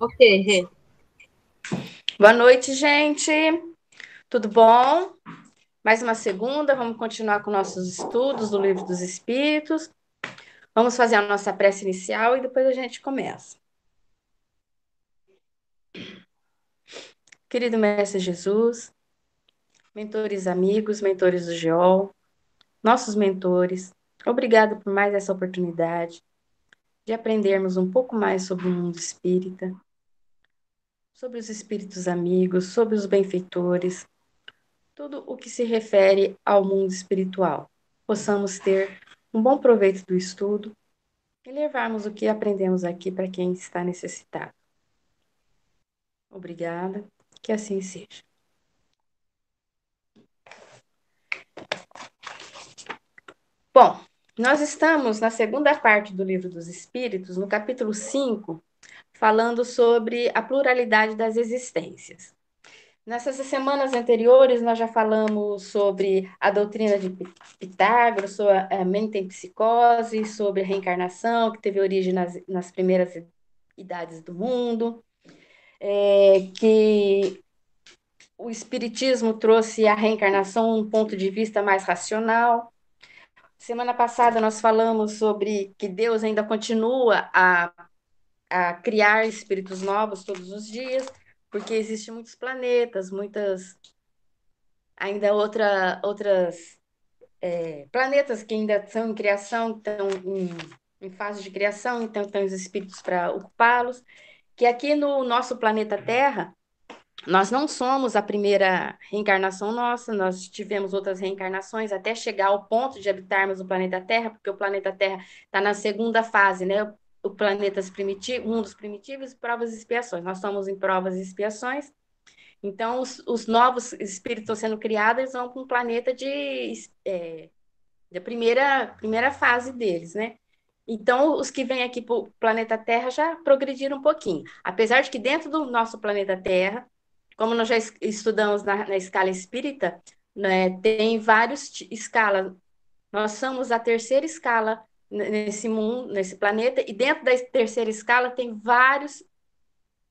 Ok, Rê. Boa noite, gente. Tudo bom? Mais uma segunda, vamos continuar com nossos estudos do Livro dos Espíritos. Vamos fazer a nossa prece inicial e depois a gente começa. Querido Mestre Jesus, mentores amigos, mentores do GEOL, nossos mentores, obrigado por mais essa oportunidade de aprendermos um pouco mais sobre o mundo espírita, sobre os espíritos amigos, sobre os benfeitores, tudo o que se refere ao mundo espiritual. Possamos ter um bom proveito do estudo e levarmos o que aprendemos aqui para quem está necessitado. Obrigada, que assim seja. Bom, nós estamos na segunda parte do Livro dos Espíritos, no capítulo 5, falando sobre a pluralidade das existências. Nessas semanas anteriores, nós já falamos sobre a doutrina de Pitágoras, sobre a mentempsicose, sobre a reencarnação, que teve origem nas, nas primeiras idades do mundo, é, que o Espiritismo trouxe a reencarnação um ponto de vista mais racional, Semana passada nós falamos sobre que Deus ainda continua a, a criar espíritos novos todos os dias, porque existem muitos planetas, muitas ainda outra, outras é, planetas que ainda estão em criação, estão em, em fase de criação, então tem os espíritos para ocupá-los, que aqui no nosso planeta Terra nós não somos a primeira reencarnação nossa, nós tivemos outras reencarnações até chegar ao ponto de habitarmos o planeta Terra, porque o planeta Terra está na segunda fase, né? O planeta primitivo, mundos primitivos, provas e expiações. Nós estamos em provas e expiações. Então, os, os novos espíritos estão sendo criados, eles vão para um planeta de, é, de primeira, primeira fase deles, né? Então, os que vêm aqui para o planeta Terra já progrediram um pouquinho. Apesar de que dentro do nosso planeta Terra, como nós já estudamos na, na escala espírita, né, tem várias escalas. Nós somos a terceira escala nesse mundo, nesse planeta, e dentro da terceira escala tem vários,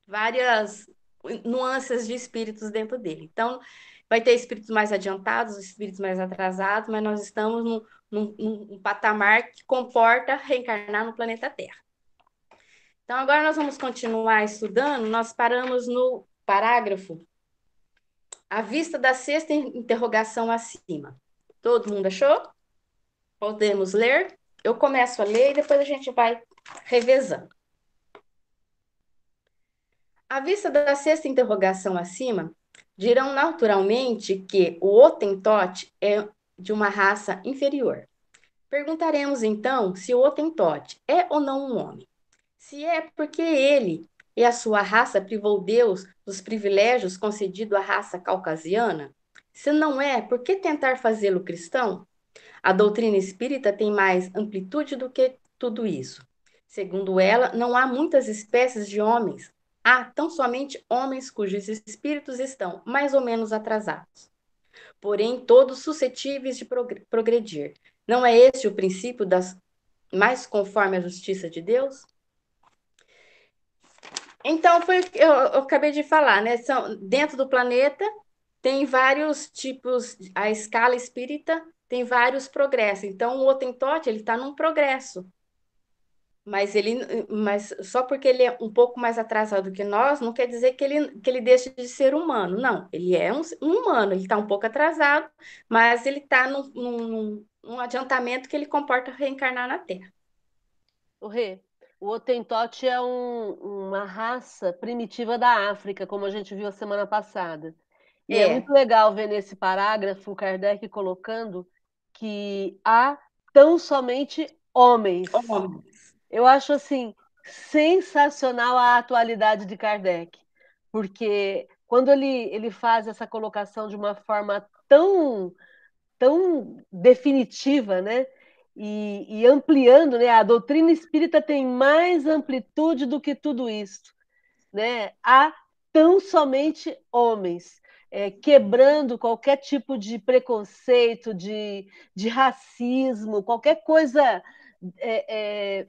várias nuances de espíritos dentro dele. Então, vai ter espíritos mais adiantados, espíritos mais atrasados, mas nós estamos num, num, num patamar que comporta reencarnar no planeta Terra. Então, agora nós vamos continuar estudando. Nós paramos no parágrafo, à vista da sexta interrogação acima. Todo mundo achou? Podemos ler? Eu começo a ler e depois a gente vai revezando. À vista da sexta interrogação acima, dirão naturalmente que o Otentote é de uma raça inferior. Perguntaremos então se o Otentote é ou não um homem. Se é porque ele e a sua raça privou Deus dos privilégios concedidos à raça caucasiana? Se não é, por que tentar fazê-lo cristão? A doutrina espírita tem mais amplitude do que tudo isso. Segundo ela, não há muitas espécies de homens. Há tão somente homens cujos espíritos estão mais ou menos atrasados. Porém, todos suscetíveis de progredir. Não é esse o princípio das mais conforme a justiça de Deus? Então, foi eu, eu acabei de falar, né? São, dentro do planeta tem vários tipos, a escala espírita tem vários progressos. Então, o Otentote, ele está num progresso. Mas ele, mas só porque ele é um pouco mais atrasado que nós, não quer dizer que ele, que ele deixe de ser humano. Não, ele é um, um humano, ele está um pouco atrasado, mas ele está num, num, num adiantamento que ele comporta reencarnar na Terra. O Rê, o Otentote é um, uma raça primitiva da África, como a gente viu a semana passada. E é. é muito legal ver nesse parágrafo o Kardec colocando que há tão somente homens. homens. Eu acho assim sensacional a atualidade de Kardec, porque quando ele, ele faz essa colocação de uma forma tão tão definitiva, né? e, e, ampliando, né? A doutrina espírita tem mais amplitude do que tudo isso, né? Há tão somente homens. É, quebrando qualquer tipo de preconceito, de, de racismo, qualquer coisa é, é,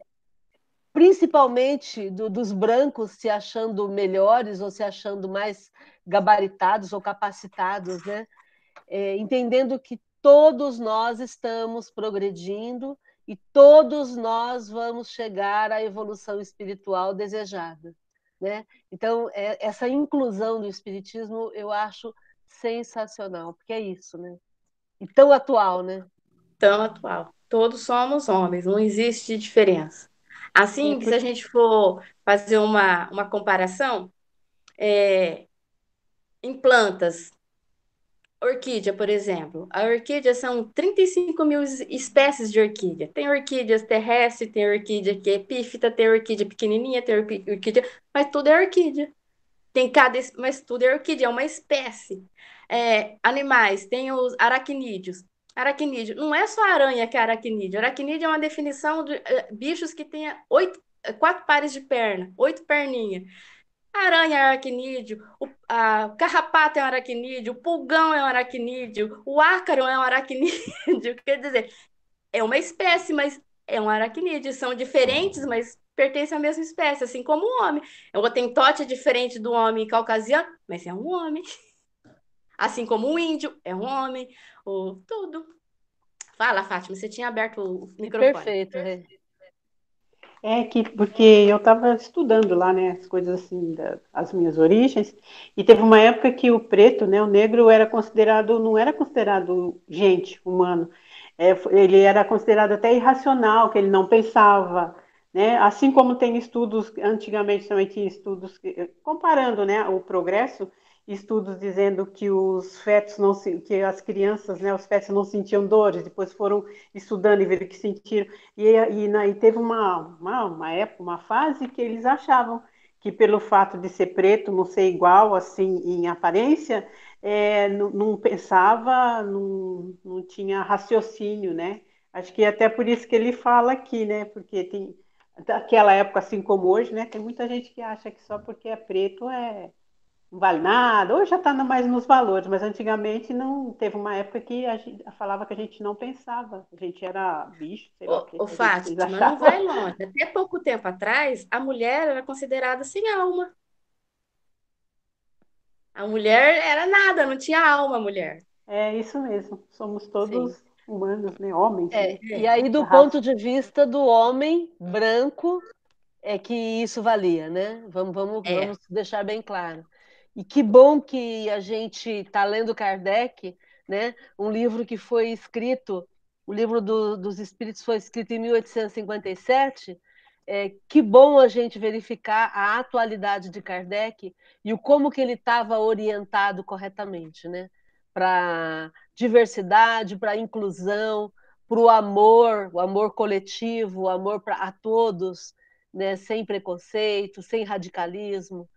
principalmente do, dos brancos se achando melhores ou se achando mais gabaritados ou capacitados, né? É, entendendo que todos nós estamos progredindo e todos nós vamos chegar à evolução espiritual desejada. Né? Então, é, essa inclusão do espiritismo eu acho sensacional, porque é isso, né? E tão atual, né? Tão atual. Todos somos homens, não existe diferença. Assim, é, se a gente for fazer uma, uma comparação, é, em plantas, Orquídea, por exemplo. A orquídea são 35 mil espécies de orquídea. Tem orquídeas terrestres, tem orquídea que é epífita, tem orquídea pequenininha, tem orquídea, mas tudo é orquídea. Tem cada, mas tudo é orquídea, é uma espécie. É, animais, tem os aracnídeos. Aracnídeo, não é só aranha que é aracnídeo. Aracnídeo é uma definição de uh, bichos que tenham oito, quatro pares de perna, oito perninhas. Aranha é aracnídeo, o a carrapato é um aracnídeo, o pulgão é um aracnídeo, o ácaro é um aracnídeo. Quer dizer, é uma espécie, mas é um aracnídeo. São diferentes, mas pertencem à mesma espécie, assim como o homem. O Otentote é diferente do homem caucasiano, mas é um homem. Assim como o índio é um homem, o tudo. Fala, Fátima, você tinha aberto o microfone. Perfeito, é. É que porque eu estava estudando lá, né, as coisas assim, da, as minhas origens, e teve uma época que o preto, né, o negro era considerado, não era considerado gente, humano, é, ele era considerado até irracional, que ele não pensava, né, assim como tem estudos, antigamente também tinha estudos comparando, né, o progresso, estudos dizendo que os fetos não que as crianças, né, os fetos não sentiam dores, depois foram estudando e viram que sentiram. E, e, e teve uma, uma, uma, época, uma fase que eles achavam que pelo fato de ser preto, não ser igual assim em aparência, é, não, não, pensava, não, não tinha raciocínio, né? Acho que até por isso que ele fala aqui, né? Porque tem daquela época assim como hoje, né? Tem muita gente que acha que só porque é preto é não vale nada, hoje já está mais nos valores, mas antigamente não teve uma época que a gente falava que a gente não pensava, a gente era bicho, sei lá o, o, o Fátima, não vai longe. Até pouco tempo atrás, a mulher era considerada sem alma. A mulher era nada, não tinha alma, a mulher. É isso mesmo, somos todos Sim. humanos, né? Homens. É, né? E aí, do ponto de vista do homem branco, é que isso valia, né? Vamos, vamos, é. vamos deixar bem claro. E que bom que a gente está lendo Kardec, né? um livro que foi escrito, o livro do, dos Espíritos foi escrito em 1857. É, que bom a gente verificar a atualidade de Kardec e o como que ele estava orientado corretamente, né? Para diversidade, para inclusão, para o amor, o amor coletivo, o amor pra, a todos, né? sem preconceito, sem radicalismo.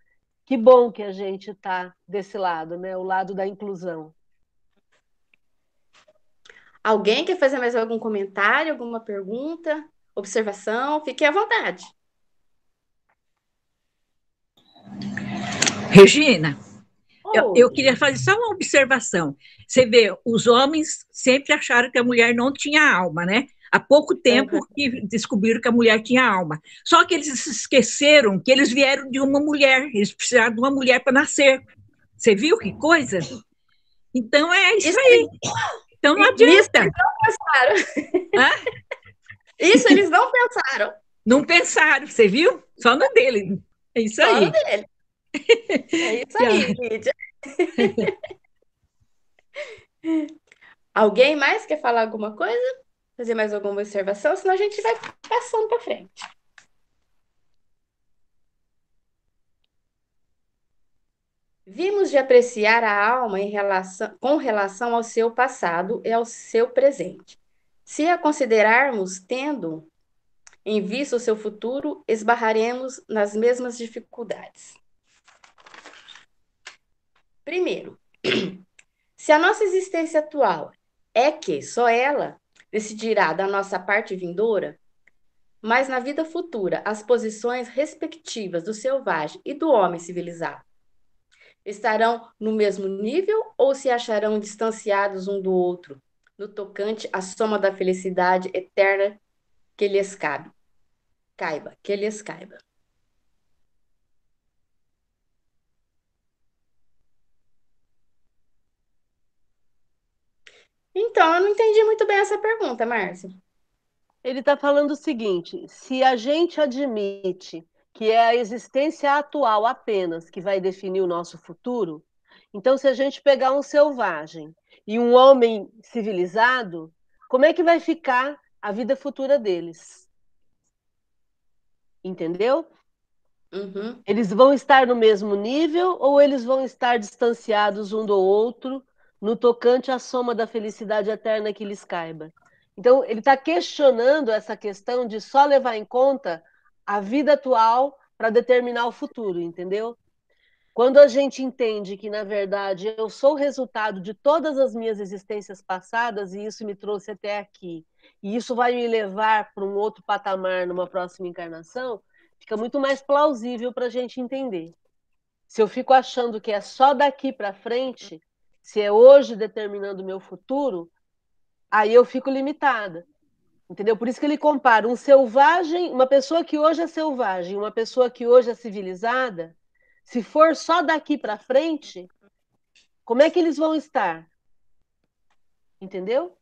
Que bom que a gente está desse lado, né? O lado da inclusão. Alguém quer fazer mais algum comentário, alguma pergunta, observação? Fique à vontade. Regina, oh. eu, eu, queria fazer só uma observação. Você vê, os homens sempre acharam que a mulher não tinha alma, né? Há pouco tempo uhum. que descobriram que a mulher tinha alma. Só que eles esqueceram que eles vieram de uma mulher, eles precisaram de uma mulher para nascer. Você viu que coisa? Então é isso, isso aí. Então não adianta. Isso eles não pensaram. Isso eles não pensaram. Não pensaram, você viu? Só no dele. É isso Só aí. No dele. É isso aí, Lídia. Alguém mais quer falar alguma coisa? Fazer mais alguma observação, senão a gente vai passando para frente. Vimos de apreciar a alma relação, com relação ao seu passado e ao seu presente. Se a considerarmos tendo em vista o seu futuro, esbarraremos nas mesmas dificuldades. Primeiro, se a nossa existência atual é que só ela decidirá da nossa parte vindoura, mas na vida futura as posições respectivas do selvagem e do homem civilizado estarão no mesmo nível ou se acharão distanciados um do outro, no tocante à soma da felicidade eterna que lhes cabe. caiba, que lhes caiba. Então, eu não entendi muito bem essa pergunta, Márcia. Ele está falando o seguinte: se a gente admite que é a existência atual apenas que vai definir o nosso futuro, então, se a gente pegar um selvagem e um homem civilizado, como é que vai ficar a vida futura deles? Entendeu? Uhum. Eles vão estar no mesmo nível ou eles vão estar distanciados um do outro no tocante à soma da felicidade eterna que lhes caiba? Então, ele está questionando essa questão de só levar em conta a vida atual para determinar o futuro, entendeu? Quando a gente entende que, na verdade, eu sou o resultado de todas as minhas existências passadas e isso me trouxe até aqui, e isso vai me levar para um outro patamar numa próxima encarnação, fica muito mais plausível para a gente entender. Se eu fico achando que é só daqui para frente, se é hoje determinando o meu futuro, aí eu fico limitada. Entendeu? Por isso que ele compara um selvagem, uma pessoa que hoje é selvagem, uma pessoa que hoje é civilizada, se for só daqui para frente, como é que eles vão estar? Entendeu?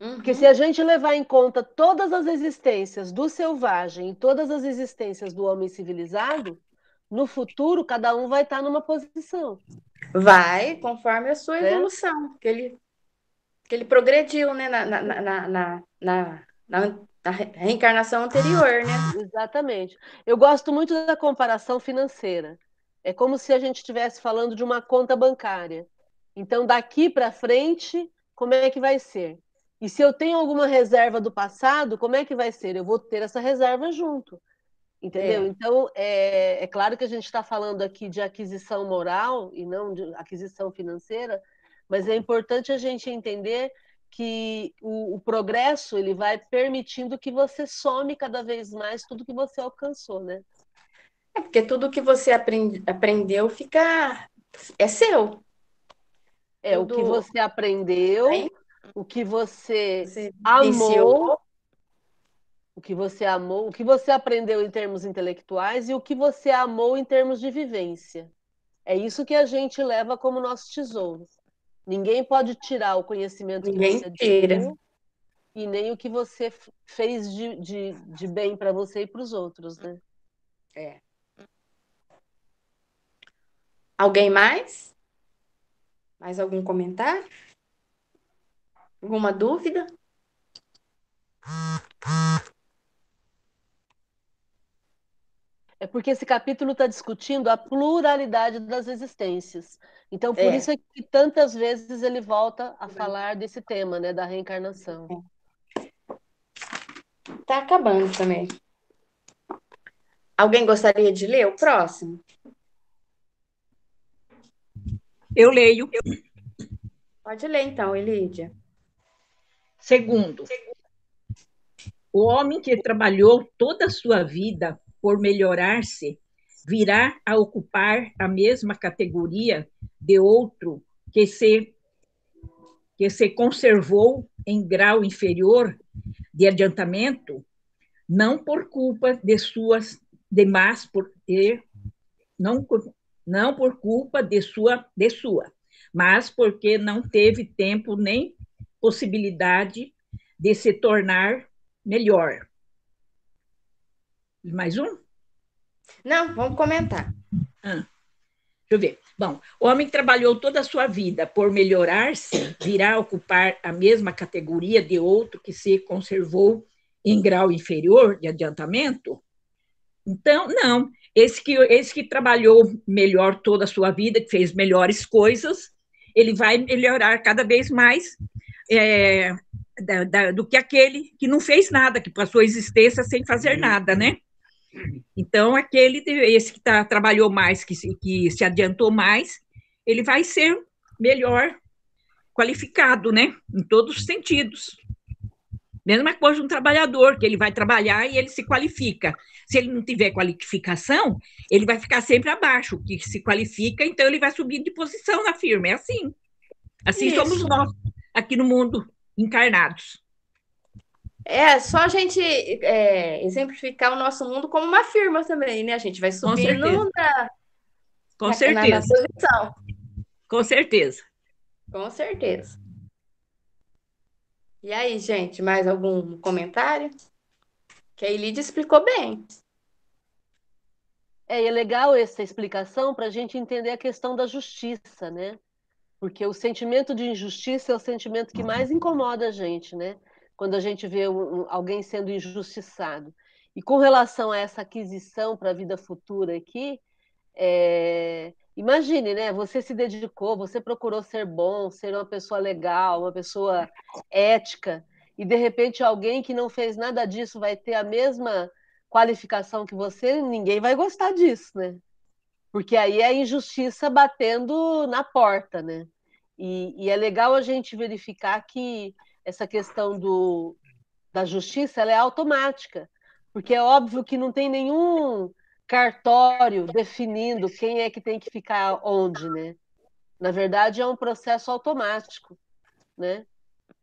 Uhum. Porque se a gente levar em conta todas as existências do selvagem e todas as existências do homem civilizado, no futuro cada um vai estar numa posição. Vai, conforme a sua né? evolução, que ele, que ele progrediu né, na, na, na, na, na, na reencarnação anterior, né? Exatamente. Eu gosto muito da comparação financeira. É como se a gente estivesse falando de uma conta bancária. Então, daqui para frente, como é que vai ser? E se eu tenho alguma reserva do passado, como é que vai ser? Eu vou ter essa reserva junto. Entendeu? É. Então, é, é, claro que a gente está falando aqui de aquisição moral e não de aquisição financeira, mas é importante a gente entender que o, o progresso ele vai permitindo que você some cada vez mais tudo que você alcançou, né? É porque tudo que você aprende, aprendeu fica. é seu. É, tudo... o que você aprendeu, Aí, o que você, você amou, o que você amou, o que você aprendeu em termos intelectuais e o que você amou em termos de vivência. É isso que a gente leva como nosso tesouro. Ninguém pode tirar o conhecimento Ninguém que você tira. e nem o que você fez de, de, de bem para você e para os outros, né? É. Alguém mais? Mais algum comentário? Alguma dúvida? É porque esse capítulo está discutindo a pluralidade das existências. Então, por é. isso é que tantas vezes ele volta a falar desse tema, né, da reencarnação. Está acabando também. Alguém gostaria de ler o próximo? Eu leio. Pode ler então, Elídia. Segundo, o homem que trabalhou toda a sua vida por melhorar-se virá a ocupar a mesma categoria de outro que se que se conservou em grau inferior de adiantamento, não por culpa de suas demais por não não por culpa de sua, de sua, mas porque não teve tempo nem possibilidade de se tornar melhor. Mais um? Não, vamos comentar. Ah, deixa eu ver. Bom, o homem trabalhou toda a sua vida por melhorar-se, virá ocupar a mesma categoria de outro que se conservou em grau inferior de adiantamento? Então, não. Esse que, esse que trabalhou melhor toda a sua vida, que fez melhores coisas, ele vai melhorar cada vez mais é, da, da, do que aquele que não fez nada, que passou a existência sem fazer nada, né? Então, aquele, esse que tá, trabalhou mais, que se, que se adiantou mais, ele vai ser melhor qualificado, né? Em todos os sentidos. Mesma coisa um trabalhador, que ele vai trabalhar e ele se qualifica. Se ele não tiver qualificação, ele vai ficar sempre abaixo, que se qualifica, então ele vai subindo de posição na firma. É assim. Assim Isso. somos nós, aqui no mundo, encarnados. É só a gente é, exemplificar o nosso mundo como uma firma também, né? A gente vai subindo na, Com na, certeza. Na, na posição. Com certeza. Com certeza. E aí, gente, mais algum comentário? Que a Elide explicou bem. É, é legal essa explicação para a gente entender a questão da justiça, né? Porque o sentimento de injustiça é o sentimento que mais incomoda a gente, né? Quando a gente vê alguém sendo injustiçado. E com relação a essa aquisição para a vida futura aqui, é... imagine, né? Você se dedicou, você procurou ser bom, ser uma pessoa legal, uma pessoa ética, e de repente alguém que não fez nada disso vai ter a mesma qualificação que você, ninguém vai gostar disso, né? Porque aí é a injustiça batendo na porta, né? E, e, é legal a gente verificar que essa questão do, da justiça ela é automática, porque é óbvio que não tem nenhum cartório definindo quem é que tem que ficar onde, né? Na verdade, é um processo automático, né?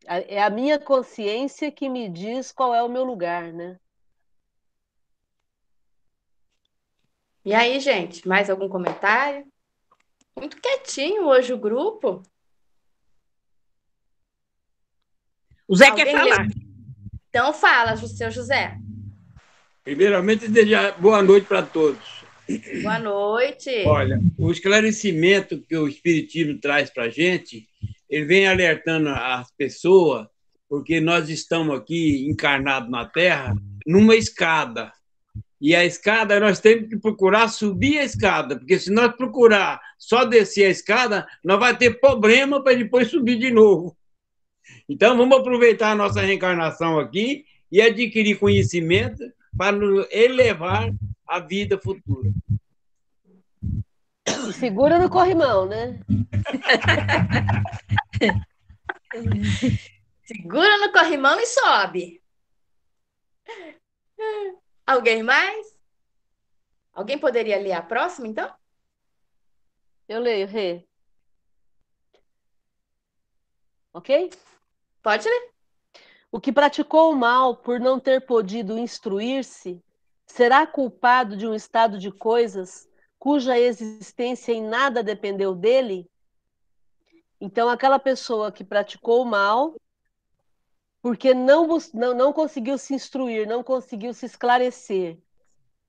É a minha consciência que me diz qual é o meu lugar, né? E aí, gente, mais algum comentário? Muito quietinho hoje o grupo. O Zé Alguém quer falar. Então fala, seu José. Primeiramente, desejar boa noite para todos. Boa noite. Olha, o esclarecimento que o Espiritismo traz para a gente, ele vem alertando as pessoas, porque nós estamos aqui encarnados na Terra numa escada. E a escada, nós temos que procurar subir a escada, porque se nós procurar só descer a escada, nós vai ter problema para depois subir de novo. Então, vamos aproveitar a nossa reencarnação aqui e adquirir conhecimento para nos elevar à vida futura. Segura no corrimão, né? Segura no corrimão e sobe. Alguém mais? Alguém poderia ler a próxima, então? Eu leio, Rê. Ok? Pode ler. O que praticou o mal por não ter podido instruir-se será culpado de um estado de coisas cuja existência em nada dependeu dele? Então, aquela pessoa que praticou o mal porque não, não, não conseguiu se instruir, não conseguiu se esclarecer,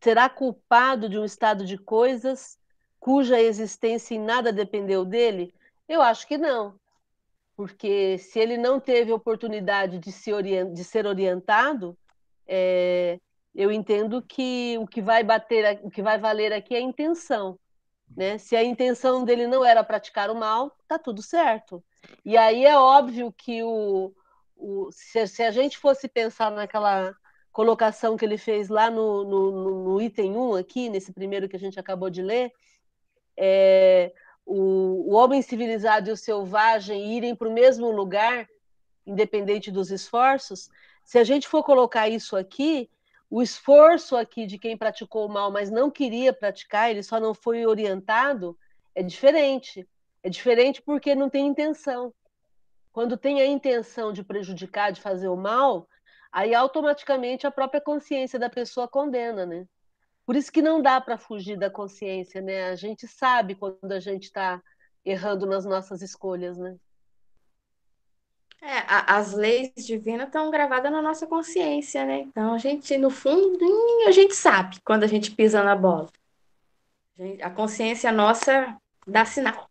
será culpado de um estado de coisas cuja existência em nada dependeu dele? Eu acho que não. Porque se ele não teve oportunidade de, se orient, de ser orientado, é, eu entendo que o que vai bater, o que vai valer aqui é a intenção. Né? Se a intenção dele não era praticar o mal, tá tudo certo. E aí é óbvio que o, o, se, se, a gente fosse pensar naquela colocação que ele fez lá no, no, no, item 1 aqui, nesse primeiro que a gente acabou de ler, é, o, o homem civilizado e o selvagem irem para o mesmo lugar, independente dos esforços, se a gente for colocar isso aqui, o esforço aqui de quem praticou o mal, mas não queria praticar, ele só não foi orientado, é diferente. É diferente porque não tem intenção. Quando tem a intenção de prejudicar, de fazer o mal, aí automaticamente a própria consciência da pessoa condena, né? Por isso que não dá para fugir da consciência, né? A gente sabe quando a gente está errando nas nossas escolhas, né? É, a, as leis divinas estão gravadas na nossa consciência, né? Então a gente, no fundo, a gente sabe quando a gente pisa na bola. A, gente, a consciência nossa dá sinal.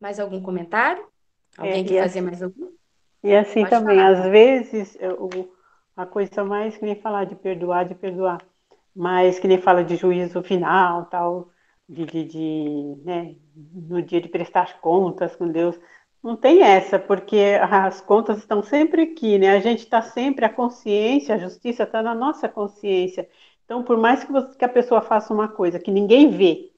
Mais algum comentário? Alguém é, quer fazer assim, mais algum? E assim Pode também, falar. às vezes, o, a coisa mais que nem falar de perdoar, de perdoar, mas que nem fala de juízo final, tal, de, de, de né, no dia de prestar contas com Deus. Não tem essa, porque as contas estão sempre aqui, né? A gente está sempre, a consciência, a justiça está na nossa consciência. Então, por mais que, você, que a pessoa faça uma coisa que ninguém vê,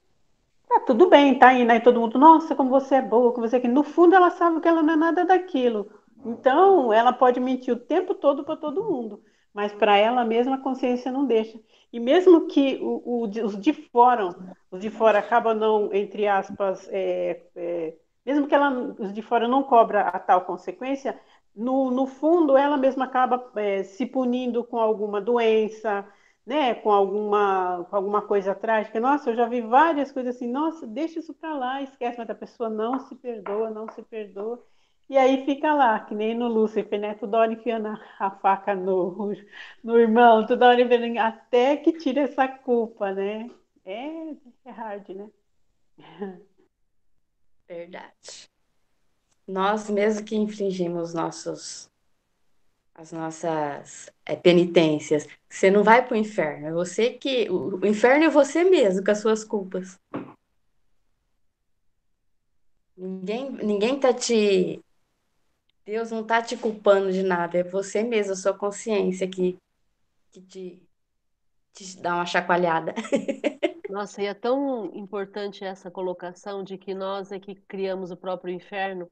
Tá tudo bem, tá indo aí todo mundo, nossa, como você é boa, como você é que no fundo ela sabe que ela não é nada daquilo. Então, ela pode mentir o tempo todo para todo mundo, mas para ela mesma a consciência não deixa. E mesmo que o, o, os de fora, os de fora acabam não, entre aspas, é, é, mesmo que ela, os de fora não cobra a tal consequência, no, no fundo, ela mesma acaba é, se punindo com alguma doença, né, com alguma, com alguma coisa trágica. Nossa, eu já vi várias coisas assim, nossa, deixa isso para lá, esquece, mas a pessoa não se perdoa, não se perdoa. E aí fica lá, que nem no Lúcifer, né? Toda hora enfiando a, faca no, no irmão, toda hora enfiando, até que tira essa culpa, né? É, é hard, né? Verdade. Nós mesmo que infringimos nossos as nossas é, penitências. Você não vai para o inferno, é você que. O, inferno é você mesmo, com as suas culpas. Ninguém, ninguém tá te. Deus não tá te culpando de nada, é você mesmo, a sua consciência que, que te, te dá uma chacoalhada. Nossa, e é tão importante essa colocação de que nós é que criamos o próprio inferno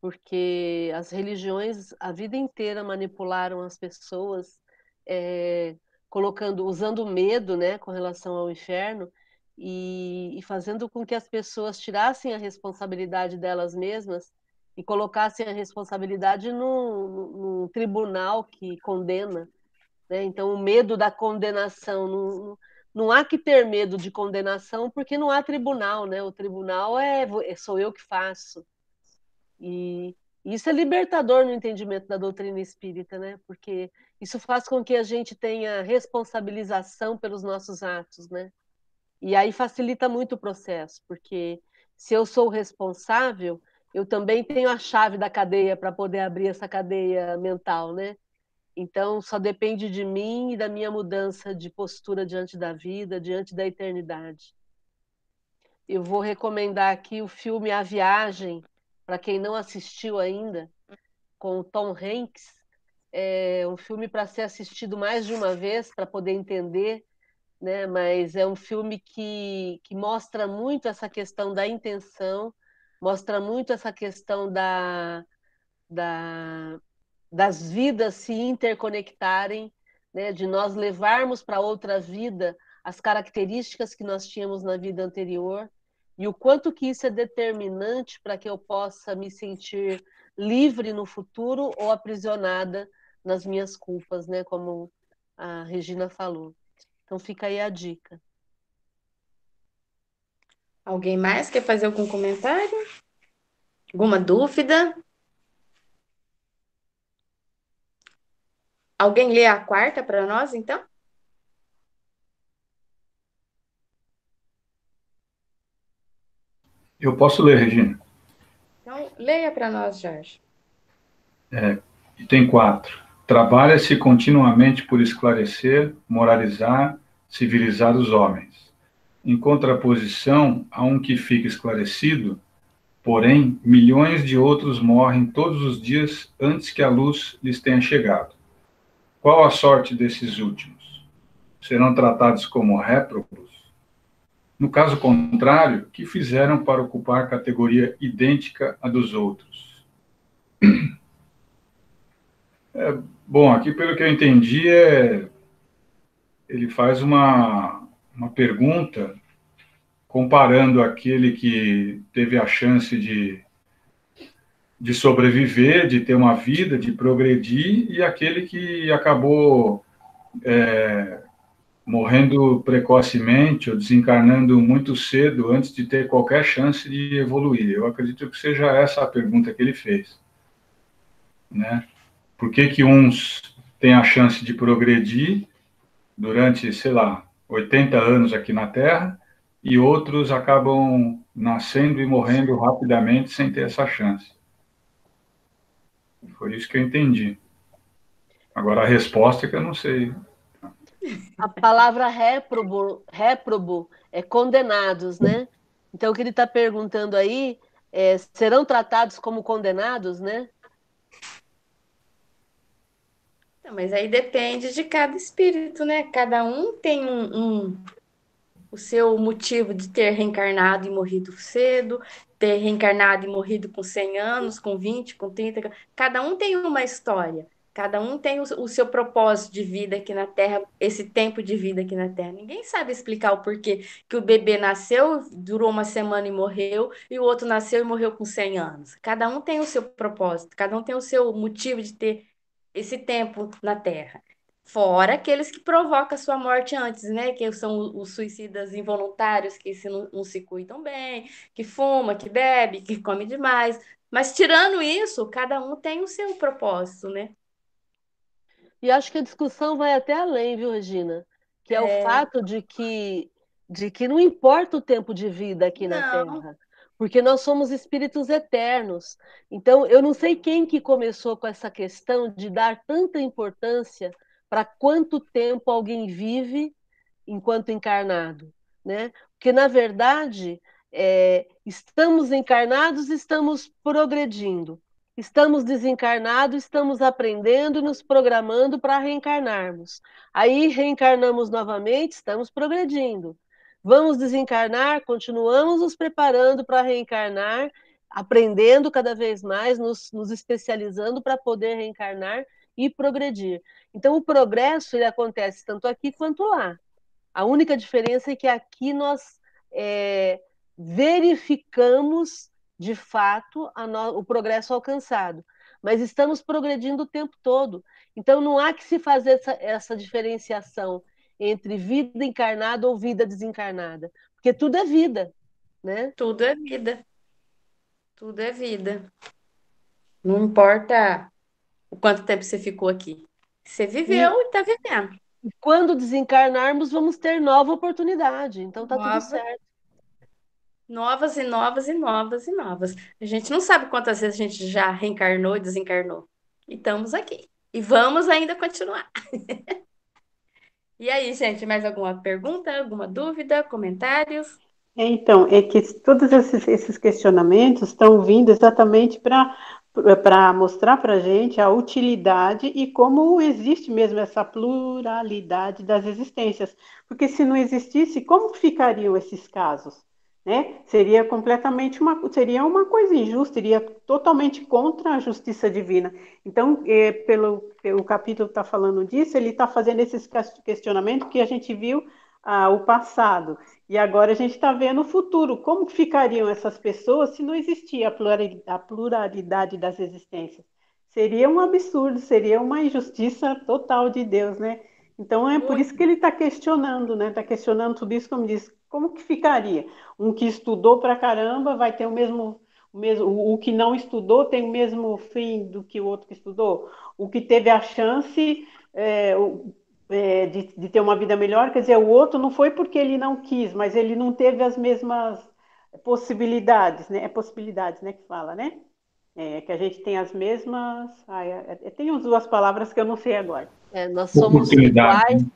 porque as religiões a vida inteira manipularam as pessoas, é, colocando, usando medo, né, com relação ao inferno e, e, fazendo com que as pessoas tirassem a responsabilidade delas mesmas e colocassem a responsabilidade no tribunal que condena, né? Então o medo da condenação não, não há que ter medo de condenação porque não há tribunal, né? O tribunal é, é sou eu que faço. E isso é libertador no entendimento da doutrina espírita, né? Porque isso faz com que a gente tenha responsabilização pelos nossos atos, né? E aí facilita muito o processo, porque se eu sou responsável, eu também tenho a chave da cadeia para poder abrir essa cadeia mental, né? Então, só depende de mim e da minha mudança de postura diante da vida, diante da eternidade. Eu vou recomendar aqui o filme A Viagem, para quem não assistiu ainda, com o Tom Hanks. É um filme para ser assistido mais de uma vez para poder entender, né? Mas é um filme que, que mostra muito essa questão da intenção, mostra muito essa questão da, da das vidas se interconectarem, né? De nós levarmos para outra vida as características que nós tínhamos na vida anterior e o quanto que isso é determinante para que eu possa me sentir livre no futuro ou aprisionada nas minhas culpas, né? Como a Regina falou. Então fica aí a dica. Alguém mais quer fazer algum comentário? Alguma dúvida? Alguém lê a quarta para nós, então? Eu posso ler, Regina. Então, leia para nós, Jorge. É, item 4. Trabalha-se continuamente por esclarecer, moralizar, civilizar os homens. Em contraposição a um que fica esclarecido, porém, milhões de outros morrem todos os dias antes que a luz lhes tenha chegado. Qual a sorte desses últimos? Serão tratados como réprobos? No caso contrário, que fizeram para ocupar categoria idêntica à dos outros? É, bom, aqui pelo que eu entendi, é, ele faz uma, uma pergunta comparando aquele que teve a chance de, de sobreviver, de ter uma vida, de progredir, e aquele que acabou é, morrendo precocemente ou desencarnando muito cedo antes de ter qualquer chance de evoluir? Eu acredito que seja essa a pergunta que ele fez. Né? Por que, que uns têm a chance de progredir durante, sei lá, 80 anos aqui na Terra e outros acabam nascendo e morrendo rapidamente sem ter essa chance? Foi isso que eu entendi. Agora a resposta é que eu não sei. A palavra réprobo, réprobo é condenados, né? Então, o que ele está perguntando aí é, serão tratados como condenados, né? Mas aí depende de cada espírito, né? Cada um tem um, um, o seu motivo de ter reencarnado e morrido cedo, ter reencarnado e morrido com 100 anos, com 20, com 30. Cada um tem uma história. Cada um tem o, o, seu propósito de vida aqui na Terra, esse tempo de vida aqui na Terra. Ninguém sabe explicar o porquê que o bebê nasceu, durou uma semana e morreu, e o outro nasceu e morreu com 100 anos. Cada um tem o seu propósito, cada um tem o seu motivo de ter esse tempo na Terra. Fora aqueles que provocam a sua morte antes, né? Que são os suicidas involuntários, que se não, não se cuidam bem, que fuma, que bebe, que come demais. Mas tirando isso, cada um tem o seu propósito, né? E acho que a discussão vai até além, viu, Regina? Que é, é... o fato de que, de que não importa o tempo de vida aqui não. na Terra, porque nós somos espíritos eternos. Então, eu não sei quem que começou com essa questão de dar tanta importância para quanto tempo alguém vive enquanto encarnado, né? Porque na verdade é, estamos encarnados, estamos progredindo. Estamos desencarnados, estamos aprendendo, nos programando para reencarnarmos. Aí reencarnamos novamente, estamos progredindo. Vamos desencarnar, continuamos nos preparando para reencarnar, aprendendo cada vez mais, nos, nos especializando para poder reencarnar e progredir. Então, o progresso ele acontece tanto aqui quanto lá. A única diferença é que aqui nós é, verificamos de fato no, o progresso alcançado, mas estamos progredindo o tempo todo. Então não há que se fazer essa, essa diferenciação entre vida encarnada ou vida desencarnada, porque tudo é vida, né? Tudo é vida. Tudo é vida. Não importa o quanto tempo você ficou aqui. Você viveu e está vivendo. E quando desencarnarmos, vamos ter nova oportunidade. Então tá nova, tudo certo novas e novas e novas e novas. A gente não sabe quantas vezes a gente já reencarnou e desencarnou. E estamos aqui. E vamos ainda continuar. e aí, gente, mais alguma pergunta, alguma dúvida, comentários? Então, é que todos esses, esses questionamentos estão vindo exatamente para para mostrar para a gente a utilidade e como existe mesmo essa pluralidade das existências. Porque se não existisse, como ficariam esses casos? Né? Seria completamente uma, seria uma coisa injusta, iria totalmente contra a justiça divina. Então, é, pelo, pelo capítulo está falando disso, ele está fazendo esses questionamentos que a gente viu ah, o passado e agora a gente está vendo o futuro. Como ficariam essas pessoas se não existia a pluralidade, a pluralidade das existências? Seria um absurdo, seria uma injustiça total de Deus, né? Então é por isso que ele está questionando, né? Está questionando tudo isso, como diz, como que ficaria? Um que estudou para caramba vai ter o mesmo, o mesmo, o que não estudou tem o mesmo fim do que o outro que estudou. O que teve a chance é, é, de, de, ter uma vida melhor, quer dizer, o outro não foi porque ele não quis, mas ele não teve as mesmas possibilidades, né? É possibilidades, né? Que fala, né? É, que a gente tem as mesmas. Ai, é, é, tem duas palavras que eu não sei agora. É, nós somos iguais, né?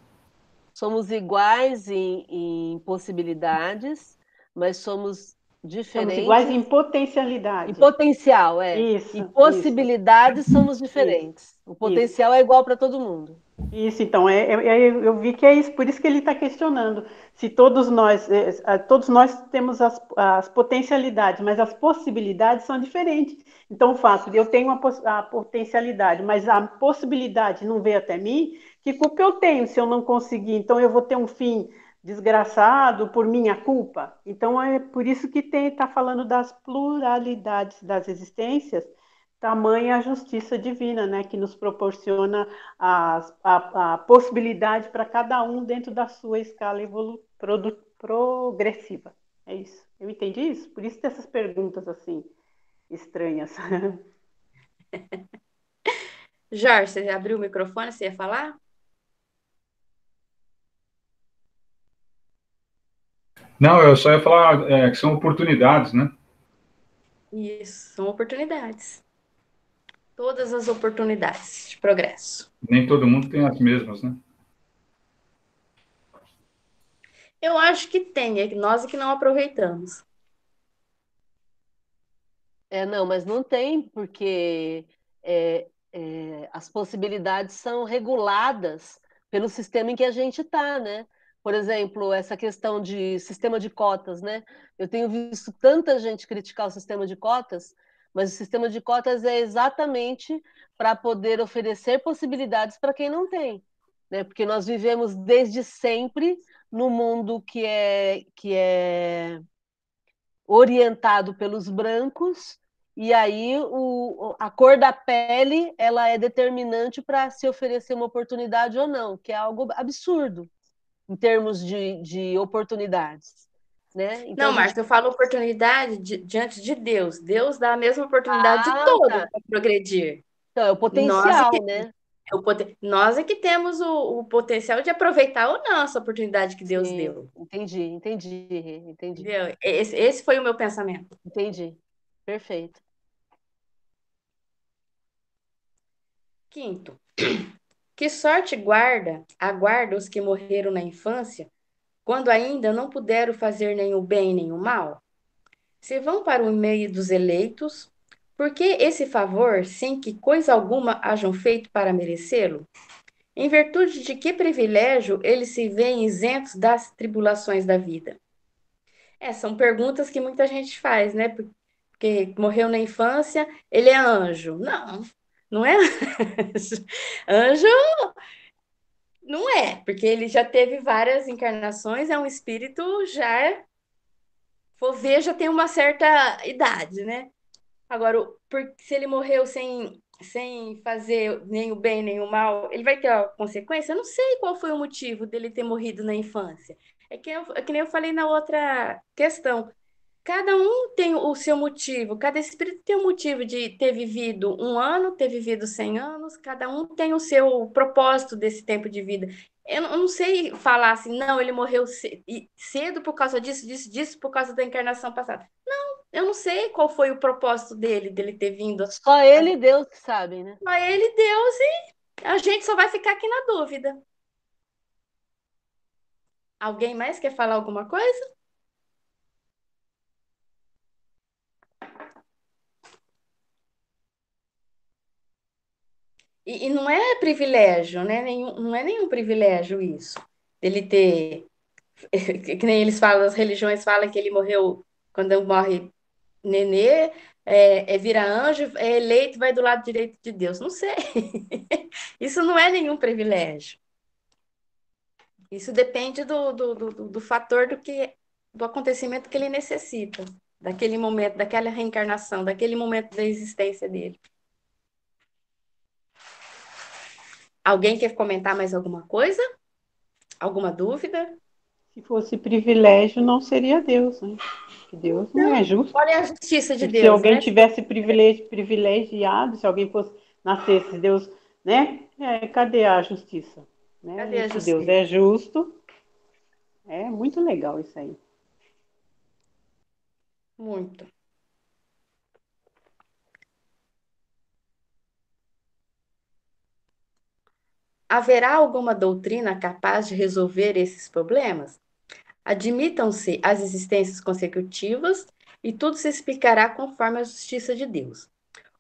Somos iguais em, em, possibilidades, mas somos diferentes. Somos iguais em potencialidade. Em potencial, é. Isso. Em possibilidades isso. somos diferentes. Isso. O potencial isso. é igual para todo mundo. Isso, então, é, é, é, eu vi que é isso, por isso que ele está questionando se todos nós, é, todos nós temos as, as, potencialidades, mas as possibilidades são diferentes. Então, o fato de eu tenho a, a potencialidade, mas a possibilidade não veio até mim, que culpa eu tenho se eu não conseguir? Então, eu vou ter um fim desgraçado por minha culpa? Então, é por isso que está falando das pluralidades das existências, tamanha a justiça divina, né, que nos proporciona a, a, a possibilidade para cada um dentro da sua escala progressiva. É isso. Eu entendi isso? Por isso dessas perguntas assim estranhas. Jorge, você abriu o microfone, você ia falar? Não, eu só ia falar é, que são oportunidades, né? Isso, são oportunidades todas as oportunidades de progresso. Nem todo mundo tem as mesmas, né? Eu acho que tem, é nós é que não aproveitamos. É, não, mas não tem, porque é, é, as possibilidades são reguladas pelo sistema em que a gente está, né? Por exemplo, essa questão de sistema de cotas, né? Eu tenho visto tanta gente criticar o sistema de cotas, Mas o sistema de cotas é exatamente para poder oferecer possibilidades para quem não tem, né? Porque nós vivemos desde sempre no mundo que é que é orientado pelos brancos e aí o, a cor da pele ela é determinante para se oferecer uma oportunidade ou não, que é algo absurdo em termos de, de oportunidades. Né? Então, não, Marcos, gente... eu falo oportunidade de, diante de Deus. Deus dá a mesma oportunidade ah, de todo tá. para progredir. Então, é o potencial, é né? É o poten... Nós é que temos o, o, potencial de aproveitar ou não essa oportunidade que Deus Sim, deu. Entendi, entendi, entendi. Esse, esse foi o meu pensamento. Entendi. Perfeito. Quinto, que sorte guarda, aguarda os que morreram na infância, quando ainda não puderam fazer nem o bem nem o mal? Se vão para o meio dos eleitos, por que esse favor, sem que coisa alguma hajam feito para merecê-lo? Em virtude de que privilégio eles se veem isentos das tribulações da vida? É, são perguntas que muita gente faz, né? Porque morreu na infância, ele é anjo. Não, não é anjo. Não é, porque ele já teve várias encarnações, é um espírito já. For ver, já tem uma certa idade, né? Agora, se ele morreu sem, sem fazer nem o bem nem o mal, ele vai ter a consequência? Eu não sei qual foi o motivo dele ter morrido na infância. É que, eu, é que nem eu falei na outra questão. Cada um tem o seu motivo, cada espírito tem um motivo de ter vivido um ano, ter vivido 100 anos, cada um tem o seu propósito desse tempo de vida. Eu não sei falar assim, não, ele morreu cedo por causa disso, disso, disso, por causa da encarnação passada. Não, eu não sei qual foi o propósito dele, dele ter vindo. Só ele e Deus que sabem, né? Só ele e Deus, e a gente só vai ficar aqui na dúvida. Alguém mais quer falar alguma coisa? E, e, não é privilégio, né? Nenhum, não é nenhum privilégio isso. Ele ter. Que nem eles falam, as religiões falam que ele morreu quando morre nenê, é, é vira anjo, é eleito, vai do lado direito de Deus. Não sei. Isso não é nenhum privilégio. Isso depende do, do, do, do fator do que do acontecimento que ele necessita, daquele momento, daquela reencarnação, daquele momento da existência dele. Alguém quer comentar mais alguma coisa? Alguma dúvida? Se fosse privilégio, não seria Deus, né? Que Deus não, não é justo. Olha a justiça de Deus. Se alguém né? tivesse privilégio, privilegiado, se alguém fosse nascesse, Deus, né? É, cadê a justiça? Né? Cadê a justiça? Deus é justo. É muito legal isso aí. Muito. Haverá alguma doutrina capaz de resolver esses problemas? Admitam-se as existências consecutivas e tudo se explicará conforme a justiça de Deus.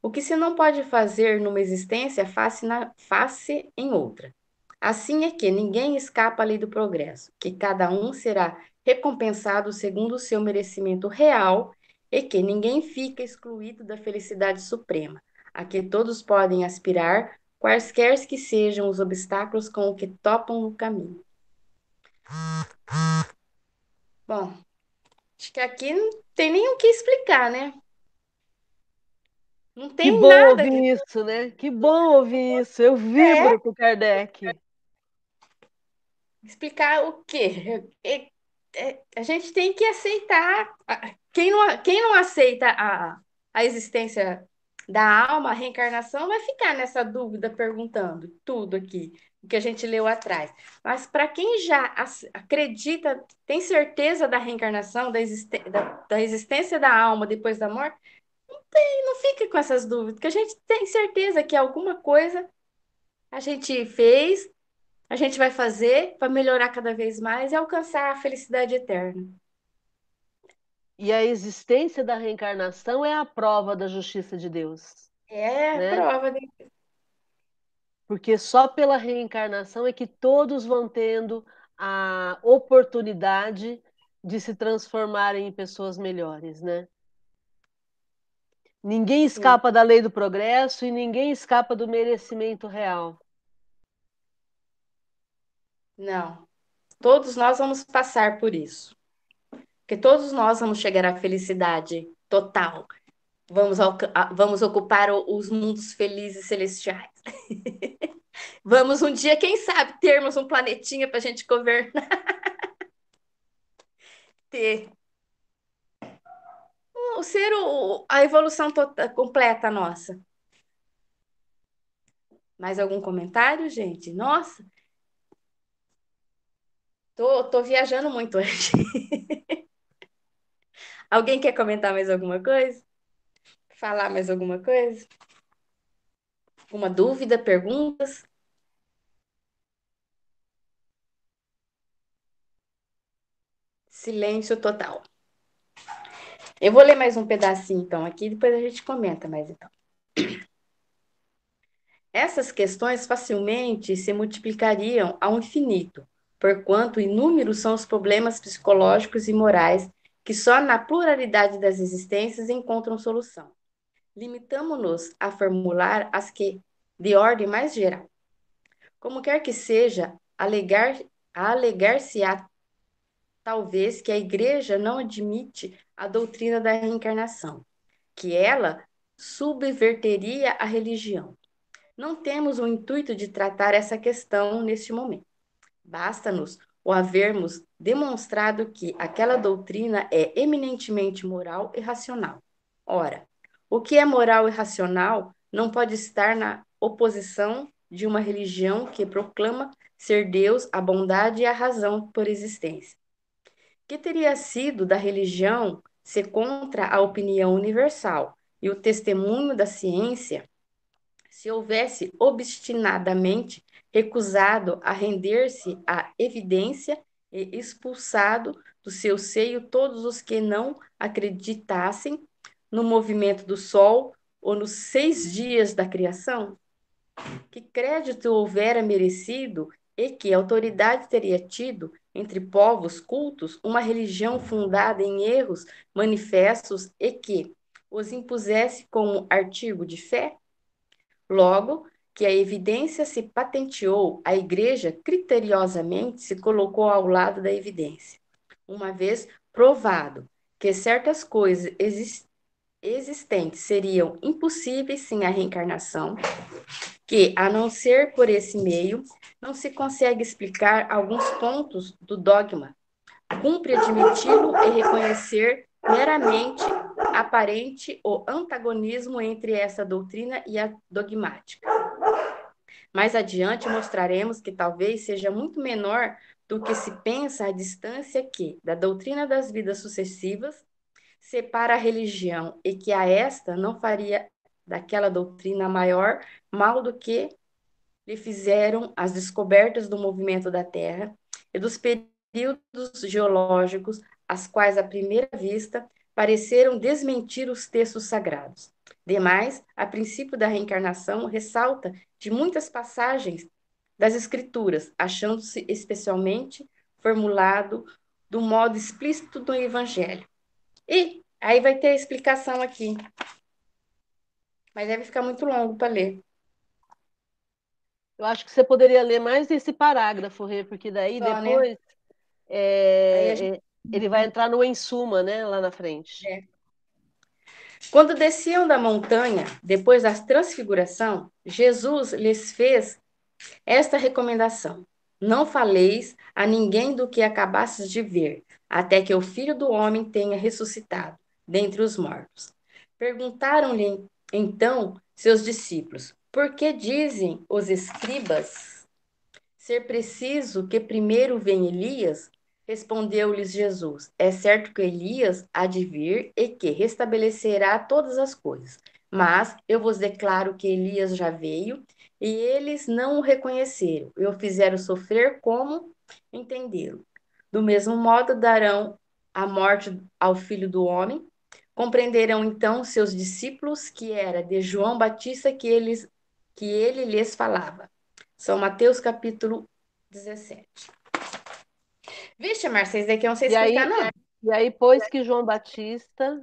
O que se não pode fazer numa existência, face, na, face em outra. Assim é que ninguém escapa à lei do progresso, que cada um será recompensado segundo o seu merecimento real e que ninguém fica excluído da felicidade suprema, a que todos podem aspirar quaisquer que sejam os obstáculos com o que topam no caminho. Bom, acho que aqui não tem nem o que explicar, né? Não tem que bom nada. ouvir isso, né? Que bom ouvir isso. Eu vibro é. com o Kardec. Explicar o quê? É, é, a gente tem que aceitar. Quem não, quem não aceita a, a existência da alma, a reencarnação, vai ficar nessa dúvida perguntando tudo aqui, o que a gente leu atrás. Mas para quem já acredita, tem certeza da reencarnação, da, da, da, existência da alma depois da morte, não, tem, não fica com essas dúvidas, porque a gente tem certeza que alguma coisa a gente fez, a gente vai fazer para melhorar cada vez mais e alcançar a felicidade eterna. E a existência da reencarnação é a prova da justiça de Deus. É né? a prova de... Porque só pela reencarnação é que todos vão tendo a oportunidade de se transformarem em pessoas melhores, né? Ninguém escapa Sim. da lei do progresso e ninguém escapa do merecimento real. Não. Todos nós vamos passar por isso. Porque todos nós vamos chegar à felicidade total. Vamos, vamos ocupar os mundos felizes celestiais. vamos um dia, quem sabe, termos um planetinha para a gente governar. Ter o ser o, a evolução toda, completa nossa. Mais algum comentário, gente? Nossa, tô, tô viajando muito hoje. Alguém quer comentar mais alguma coisa? Falar mais alguma coisa? Uma dúvida, perguntas? Silêncio total. Eu vou ler mais um pedacinho, então, aqui, depois a gente comenta mais, então. Essas questões facilmente se multiplicariam ao infinito, porquanto inúmeros são os problemas psicológicos e morais que só na pluralidade das existências encontram solução. Limitamo-nos a formular as que, de ordem mais geral. Como quer que seja, alegar-se-á alegar talvez que a igreja não admite a doutrina da reencarnação, que ela subverteria a religião. Não temos o intuito de tratar essa questão neste momento. Basta-nos o havermos demonstrado que aquela doutrina é eminentemente moral e racional. Ora, o que é moral e racional não pode estar na oposição de uma religião que proclama ser Deus a bondade e a razão por existência que teria sido da religião ser contra a opinião universal e o testemunho da ciência se houvesse obstinadamente recusado a render-se à evidência e expulsado do seu seio todos os que não acreditassem no movimento do Sol ou nos seis dias da criação? Que crédito houvera merecido e que autoridade teria tido entre povos cultos uma religião fundada em erros manifestos e que os impusesse como artigo de fé? Logo, que a evidência se patenteou, a igreja criteriosamente se colocou ao lado da evidência. Uma vez provado que certas coisas existentes seriam impossíveis sem a reencarnação, que, a não ser por esse meio, não se consegue explicar alguns pontos do dogma. Cumpre admiti-lo e reconhecer meramente aparente o antagonismo entre essa doutrina e a dogmática. Mais adiante mostraremos que talvez seja muito menor do que se pensa a distância que, da doutrina das vidas sucessivas, separa a religião e que a esta não faria daquela doutrina maior mal do que lhe fizeram as descobertas do movimento da Terra e dos períodos geológicos, as quais, à primeira vista, pareceram desmentir os textos sagrados. Demais, a princípio da reencarnação, ressalta de muitas passagens das Escrituras, achando-se especialmente formulado do modo explícito do Evangelho. E aí vai ter a explicação aqui. Mas deve ficar muito longo para ler. Eu acho que você poderia ler mais esse parágrafo, Rê, porque daí Só, né? depois né? é, gente... ele vai entrar no em suma, né, lá na frente. É. Quando desciam da montanha, depois da transfiguração, Jesus lhes fez esta recomendação: Não faleis a ninguém do que acabastes de ver, até que o filho do homem tenha ressuscitado dentre os mortos. Perguntaram-lhe então seus discípulos: porque dizem os escribas ser preciso que primeiro venha Elias? Respondeu-lhes Jesus: É certo que Elias há de vir e que restabelecerá todas as coisas. Mas eu vos declaro que Elias já veio e eles não o reconheceram e o fizeram sofrer como entenderam. Do mesmo modo darão a morte ao filho do homem. Compreenderão então seus discípulos que era de João Batista que eles que ele lhes falava. São Mateus capítulo 17. Vixe, Marcia, daqui eu não sei explicar, aí, não. E aí, pois que João Batista.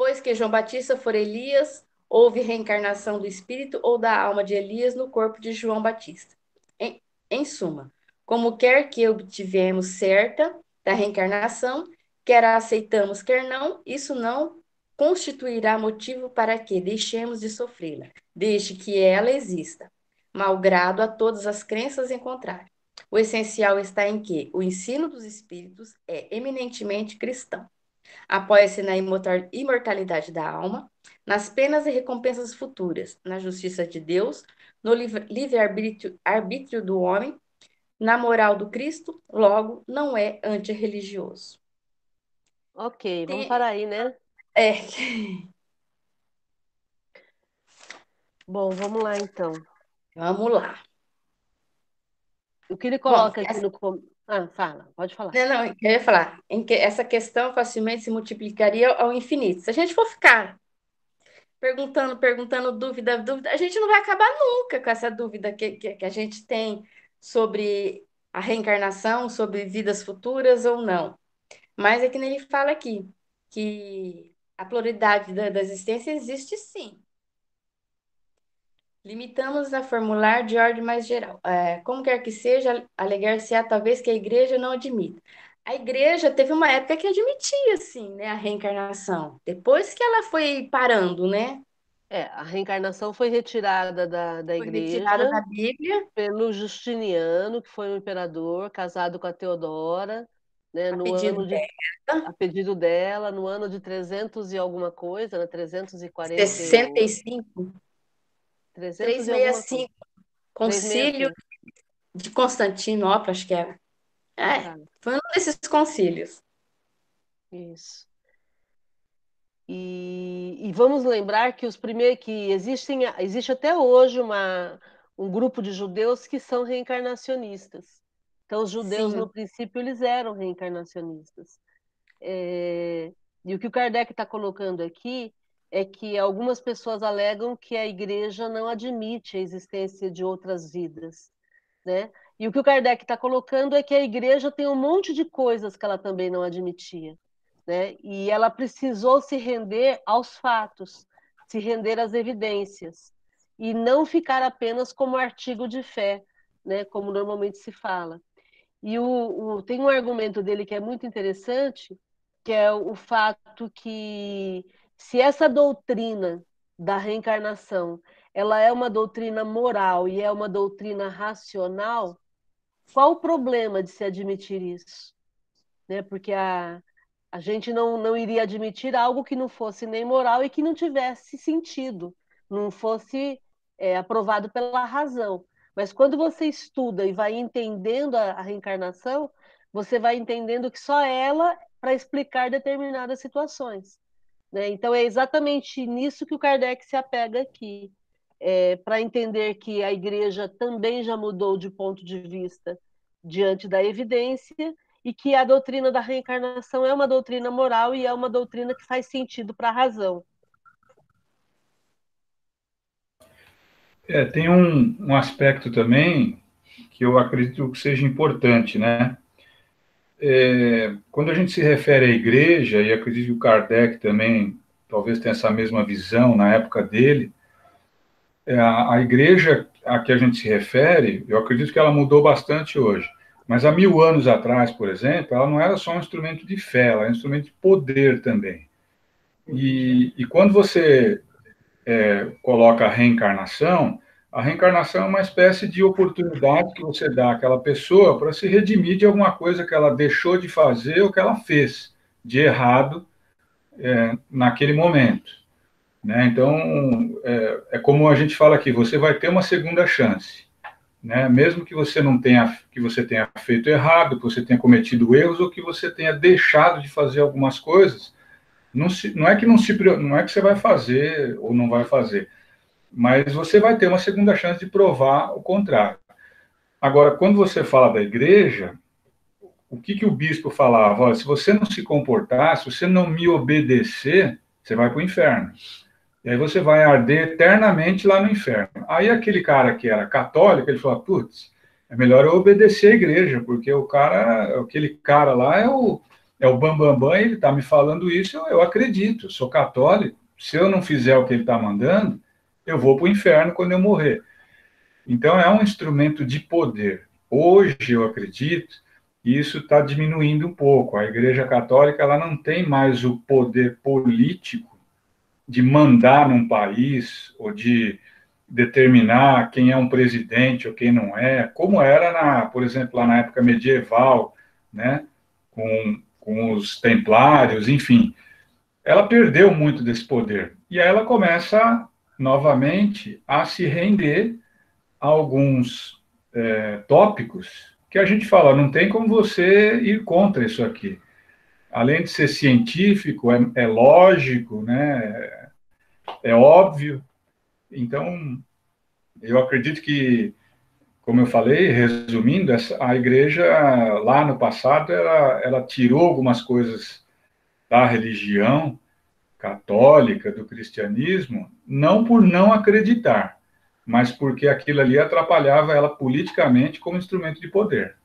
depois que João Batista for Elias, houve reencarnação do espírito ou da alma de Elias no corpo de João Batista. Em, em suma, como quer que obtivemos certa da reencarnação, quer a aceitamos, quer não, isso não constituirá motivo para que deixemos de sofrê-la, desde que ela exista, malgrado a todas as crenças em contrário. O essencial está em que o ensino dos espíritos é eminentemente cristão. Apoia-se na imortalidade da alma, nas penas e recompensas futuras, na justiça de Deus, no livre-arbítrio arbítrio do homem, na moral do Cristo, logo não é antirreligioso. Ok, vamos Tem... parar aí, né? É. Bom, vamos lá então. Vamos lá. O que ele coloca Bom, aqui essa... no. Ah, fala, pode falar. Não, não, eu ia falar. Em que essa questão facilmente se multiplicaria ao infinito. Se a gente for ficar perguntando, perguntando, dúvida, dúvida, a gente não vai acabar nunca com essa dúvida que, que, que a gente tem sobre a reencarnação, sobre vidas futuras ou não. Mas é que ele fala aqui que a pluralidade da, da existência existe sim. Limitamos a formular de ordem mais geral. É, como quer que seja, alegar-se-á talvez que a igreja não admita. A igreja teve uma época que admitia, sim, né, a reencarnação. Depois que ela foi parando, né? É, a reencarnação foi retirada da, da foi igreja retirada da Bíblia pelo Justiniano, que foi um imperador casado com a Teodora, né, a no pedido ano de, dela. a pedido dela, no ano de 300 e alguma coisa, né, 340 65 365 Concílio de Constantinopla, acho que era. É, tá. foi um desses concílios. Isso. E, e, vamos lembrar que os primeiros que existem existe até hoje uma, um grupo de judeus que são reencarnacionistas. Então os judeus Sim. no princípio eles eram reencarnacionistas. É, e o que o Kardec está colocando aqui é que algumas pessoas alegam que a igreja não admite a existência de outras vidas, né? E o que o Kardec está colocando é que a igreja tem um monte de coisas que ela também não admitia né? E ela precisou se render aos fatos, se render às evidências e não ficar apenas como artigo de fé, né? Como normalmente se fala. E o, o, tem um argumento dele que é muito interessante, que é o fato que se essa doutrina da reencarnação ela é uma doutrina moral e é uma doutrina racional, qual o problema de se admitir isso? Né? Porque a, a gente não, não iria admitir algo que não fosse nem moral e que não tivesse sentido, não fosse é, aprovado pela razão. Mas quando você estuda e vai entendendo a, a reencarnação, você vai entendendo que só ela para explicar determinadas situações. Né? Então é exatamente nisso que o Kardec se apega aqui, é, para entender que a igreja também já mudou de ponto de vista diante da evidência e que a doutrina da reencarnação é uma doutrina moral e é uma doutrina que faz sentido para a razão. É, tem um, um aspecto também que eu acredito que seja importante, né? É, quando a gente se refere à igreja, e acredito que o Kardec também talvez tenha essa mesma visão na época dele, é, a, a igreja a que a gente se refere, eu acredito que ela mudou bastante hoje. Mas há mil anos atrás, por exemplo, ela não era só um instrumento de fé, ela era um instrumento de poder também. E, e quando você é, coloca a reencarnação, a reencarnação é uma espécie de oportunidade que você dá àquela pessoa para se redimir de alguma coisa que ela deixou de fazer ou que ela fez de errado é, naquele momento. Né? Então, é, é como a gente fala aqui, você vai ter uma segunda chance né? Mesmo que você não tenha que você tenha feito errado, que você tenha cometido erros ou que você tenha deixado de fazer algumas coisas, não, se, não é que não se não é que você vai fazer ou não vai fazer, mas você vai ter uma segunda chance de provar o contrário. Agora, quando você fala da igreja, o que, que o bispo falava? Olha, se você não se comportar, se você não me obedecer, você vai para o inferno. E aí você vai arder eternamente lá no inferno. Aí aquele cara que era católico, ele falou, putz, é melhor eu obedecer a igreja, porque o cara, aquele cara lá é o, é o Bambambam, Bam, Bam, ele está me falando isso, eu, eu acredito, sou católico, se eu não fizer o que ele está mandando, eu vou para o inferno quando eu morrer. Então, é um instrumento de poder. Hoje, eu acredito, isso está diminuindo um pouco. A Igreja Católica ela não tem mais o poder político de mandar num país ou de determinar quem é um presidente ou quem não é, como era, na, por exemplo, lá na época medieval, né, com, com os templários, enfim. Ela perdeu muito desse poder. E aí ela começa novamente a se render a alguns é, tópicos que a gente fala, não tem como você ir contra isso aqui. Além de ser científico, é, é lógico, né? é óbvio. Então, eu acredito que, como eu falei, resumindo, essa, a igreja lá no passado ela, ela tirou algumas coisas da religião católica, do cristianismo, não por não acreditar, mas porque aquilo ali atrapalhava ela politicamente como instrumento de poder.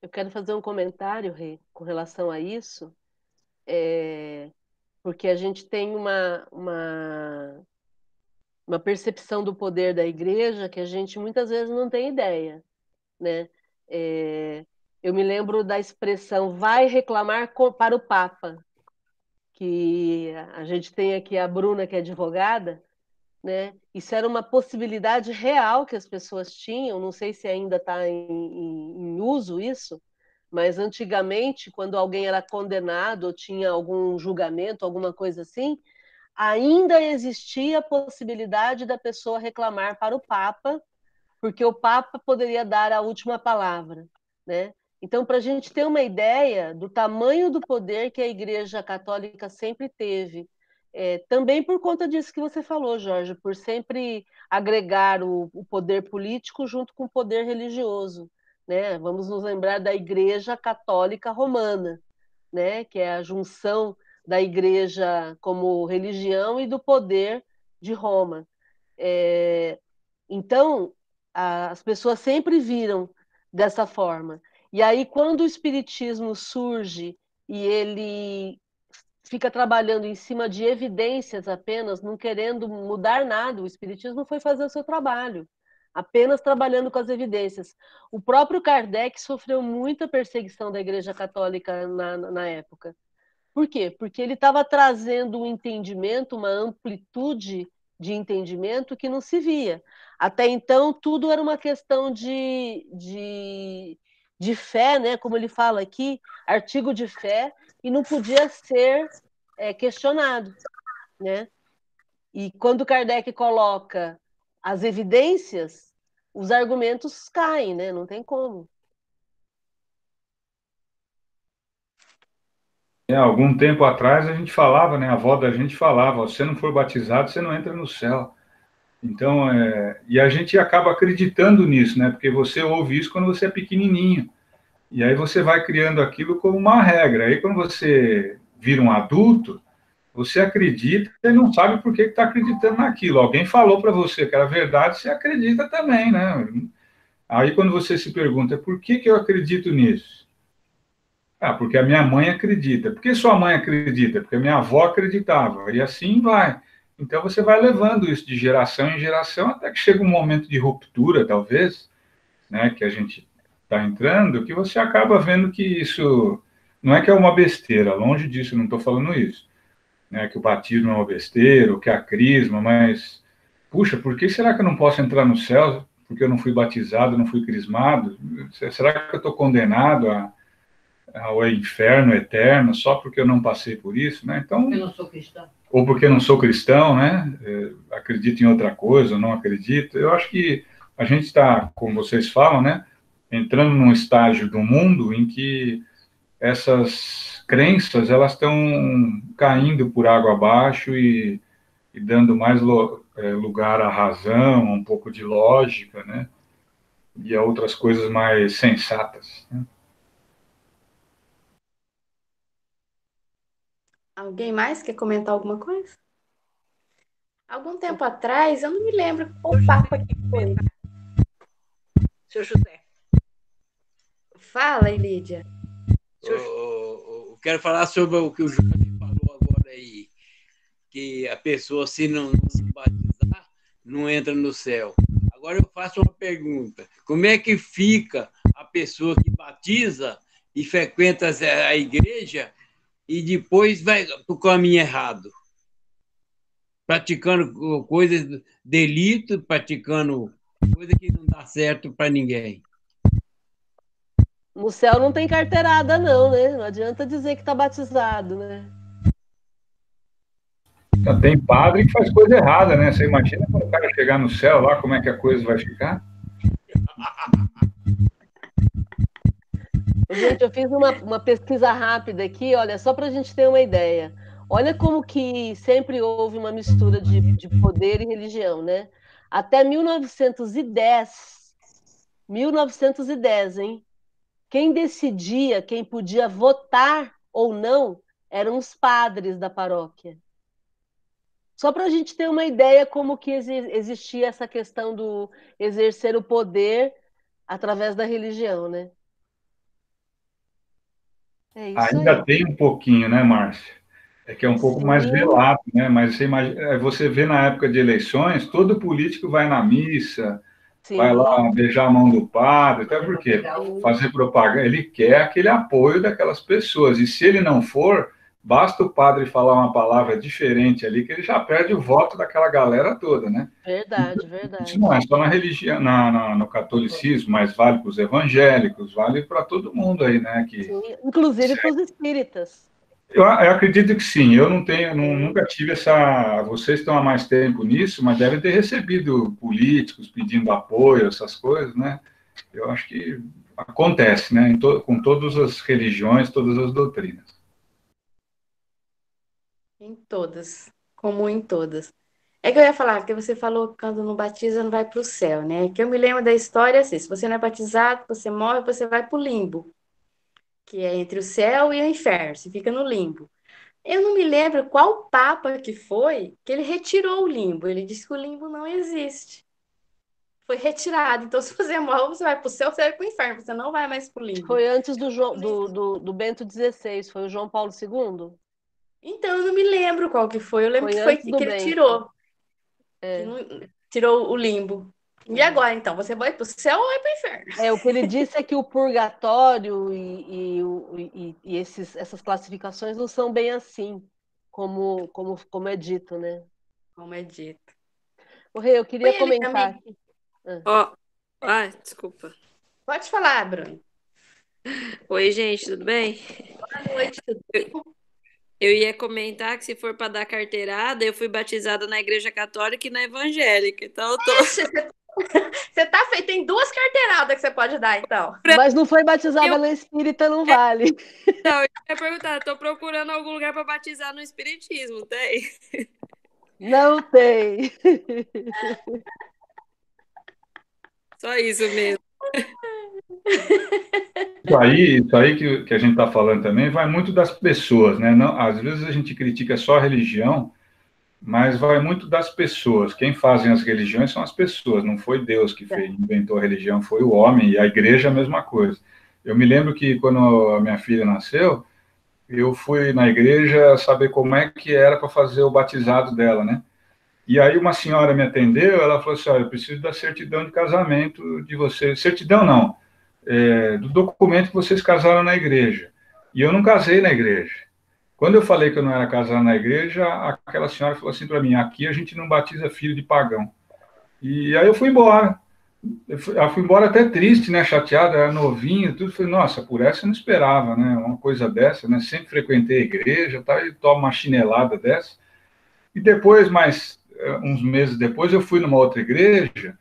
Eu quero fazer um comentário, Rê, com relação a isso, é, porque a gente tem uma, uma, uma percepção do poder da igreja que a gente muitas vezes não tem ideia, né? É, eu me lembro da expressão vai reclamar para o Papa, que a gente tem aqui a Bruna, que é advogada, né? Isso era uma possibilidade real que as pessoas tinham, não sei se ainda está em, em, em, uso isso, mas antigamente, quando alguém era condenado ou tinha algum julgamento, alguma coisa assim, ainda existia a possibilidade da pessoa reclamar para o Papa, porque o Papa poderia dar a última palavra, né? Então, para a gente ter uma ideia do tamanho do poder que a Igreja Católica sempre teve, é, também por conta disso que você falou, Jorge, por sempre agregar o, o poder político junto com o poder religioso. Né? Vamos nos lembrar da Igreja Católica Romana, né? que é a junção da Igreja como religião e do poder de Roma. É, então, as pessoas sempre viram dessa forma. E aí, quando o espiritismo surge e ele fica trabalhando em cima de evidências apenas, não querendo mudar nada, o espiritismo foi fazer o seu trabalho, apenas trabalhando com as evidências. O próprio Kardec sofreu muita perseguição da Igreja Católica na, na época. Por quê? Porque ele estava trazendo um entendimento, uma amplitude de entendimento que não se via. Até então, tudo era uma questão de, de de fé, né, como ele fala aqui, artigo de fé, e não podia ser é, questionado. Né? E quando Kardec coloca as evidências, os argumentos caem, né? não tem como. É, algum tempo atrás a gente falava, né? A avó da gente falava: se não for batizado, você não entra no céu. Então, é, e a gente acaba acreditando nisso, né? Porque você ouve isso quando você é pequenininho. E aí você vai criando aquilo como uma regra. Aí quando você vira um adulto, você acredita e não sabe por que está acreditando naquilo. Alguém falou para você que era verdade, você acredita também, né? Aí quando você se pergunta, por que, que eu acredito nisso? Ah, porque a minha mãe acredita. Por que sua mãe acredita? Porque a minha avó acreditava. E assim vai. Então você vai levando isso de geração em geração até que chega um momento de ruptura, talvez, né, que a gente está entrando, que você acaba vendo que isso não é que é uma besteira, longe disso, não estou falando isso, né, que o batismo é uma besteira, que é a crisma, mas puxa, por que será que eu não posso entrar no céu porque eu não fui batizado, não fui crismado? Será que eu estou condenado a ao inferno eterno só porque eu não passei por isso, né? Então, eu não sou cristão ou porque não sou cristão, né? É, acredito em outra coisa, não acredito. Eu acho que a gente está, como vocês falam, né? Entrando num estágio do mundo em que essas crenças elas estão caindo por água abaixo e, e dando mais lo, é, lugar à razão, um pouco de lógica, né? E a outras coisas mais sensatas. Né? Alguém mais quer comentar alguma coisa? Algum tempo atrás, eu não me lembro qual papo que foi, Seu José. Fala, Lídia. Eu, eu, quero falar sobre o que o Jorge falou agora aí, que a pessoa, se não, não se batizar, não entra no céu. Agora eu faço uma pergunta: como é que fica a pessoa que batiza e frequenta a igreja e depois vai para o caminho errado? Praticando coisas, delito, praticando coisa que não dá certo para ninguém. No céu não tem carteirada, não, né? Não adianta dizer que está batizado, né? Tem padre que faz coisa errada, né? Você imagina quando o cara chegar no céu lá, como é que a coisa vai ficar? Gente, eu fiz uma, uma pesquisa rápida aqui, olha, só para a gente ter uma ideia. Olha como que sempre houve uma mistura de, de poder e religião, né? Até 1910, 1910, hein? Quem decidia, quem podia votar ou não, eram os padres da paróquia. Só para a gente ter uma ideia como que existia essa questão do exercer o poder através da religião, né? É Ainda aí. tem um pouquinho, né, Márcia? É que é um pouco Sim. mais velado, né? Mas você, imagina, é, você vê na época de eleições, todo político vai na missa, Sim. vai lá beijar a mão do padre, até porque fazer propaganda, ele quer aquele apoio daquelas pessoas. E se ele não for, Basta o padre falar uma palavra diferente ali, que ele já perde o voto daquela galera toda, né? Verdade, verdade. Isso não é só na religião, na, na no catolicismo, mas vale para os evangélicos, vale para todo mundo aí, né? Que, sim, inclusive para os espíritas. Eu, eu, acredito que sim. Eu não tenho, não, nunca tive essa. Vocês estão há mais tempo nisso, mas devem ter recebido políticos pedindo apoio, essas coisas, né? Eu acho que acontece, né? To, com todas as religiões, todas as doutrinas. Em todas, como em todas. É que eu ia falar, que você falou que quando não batiza não vai para o céu, né? Que eu me lembro da história assim, se você não é batizado, você morre, você vai para o limbo, que é entre o céu e o inferno, você fica no limbo. Eu não me lembro qual papa que foi que ele retirou o limbo. Ele disse que o limbo não existe. Foi retirado. Então, se você morre, você vai para o céu, você vai para o inferno, você não vai mais para o limbo. Foi antes do, João, do, do, do Bento XVI, foi o João Paulo II? Então, eu não me lembro qual que foi. Eu lembro foi que foi que ele tirou. É. Tirou o limbo. E uhum. agora, então? Você vai para o céu ou vai para o inferno? É, o que ele disse é que o purgatório e, e, e, e esses, essas classificações não são bem assim, como, como, como é dito, né? Como é dito. O Rei, eu queria comentar aqui. Ó, oh. ah, desculpa. Pode falar, Bruno. Oi, gente, tudo bem? Boa noite, tudo bem? Eu ia comentar que se for para dar carteirada, eu fui batizada na igreja católica e na evangélica. Então eu tô. Você tá feito, tem duas carteiradas que você pode dar, então. Mas não foi batizada eu... na espírita, não vale. Não, eu ia perguntar, tô procurando algum lugar para batizar no espiritismo, tem? Não tem. Só isso mesmo. Isso aí, isso aí que, que a gente está falando também vai muito das pessoas, né? Não, às vezes a gente critica só a religião, mas vai muito das pessoas. Quem fazem as religiões são as pessoas, não foi Deus que fez, inventou a religião, foi o homem, e a igreja é a mesma coisa. Eu me lembro que quando a minha filha nasceu, eu fui na igreja saber como é que era para fazer o batizado dela, né? E aí uma senhora me atendeu, ela falou assim, olha, eu preciso da certidão de casamento de vocês. Certidão não, é, do documento que vocês casaram na igreja. E eu não casei na igreja. Quando eu falei que eu não era casado na igreja, aquela senhora falou assim para mim: aqui a gente não batiza filho de pagão. E aí eu fui embora. Eu fui, eu fui embora até triste, né, chateada, era novinho, tudo. Falei, nossa, por essa eu não esperava, né, uma coisa dessa, né, sempre frequentei a igreja, tá, e tomo uma chinelada dessa. E depois, mais uns meses depois, eu fui numa outra igreja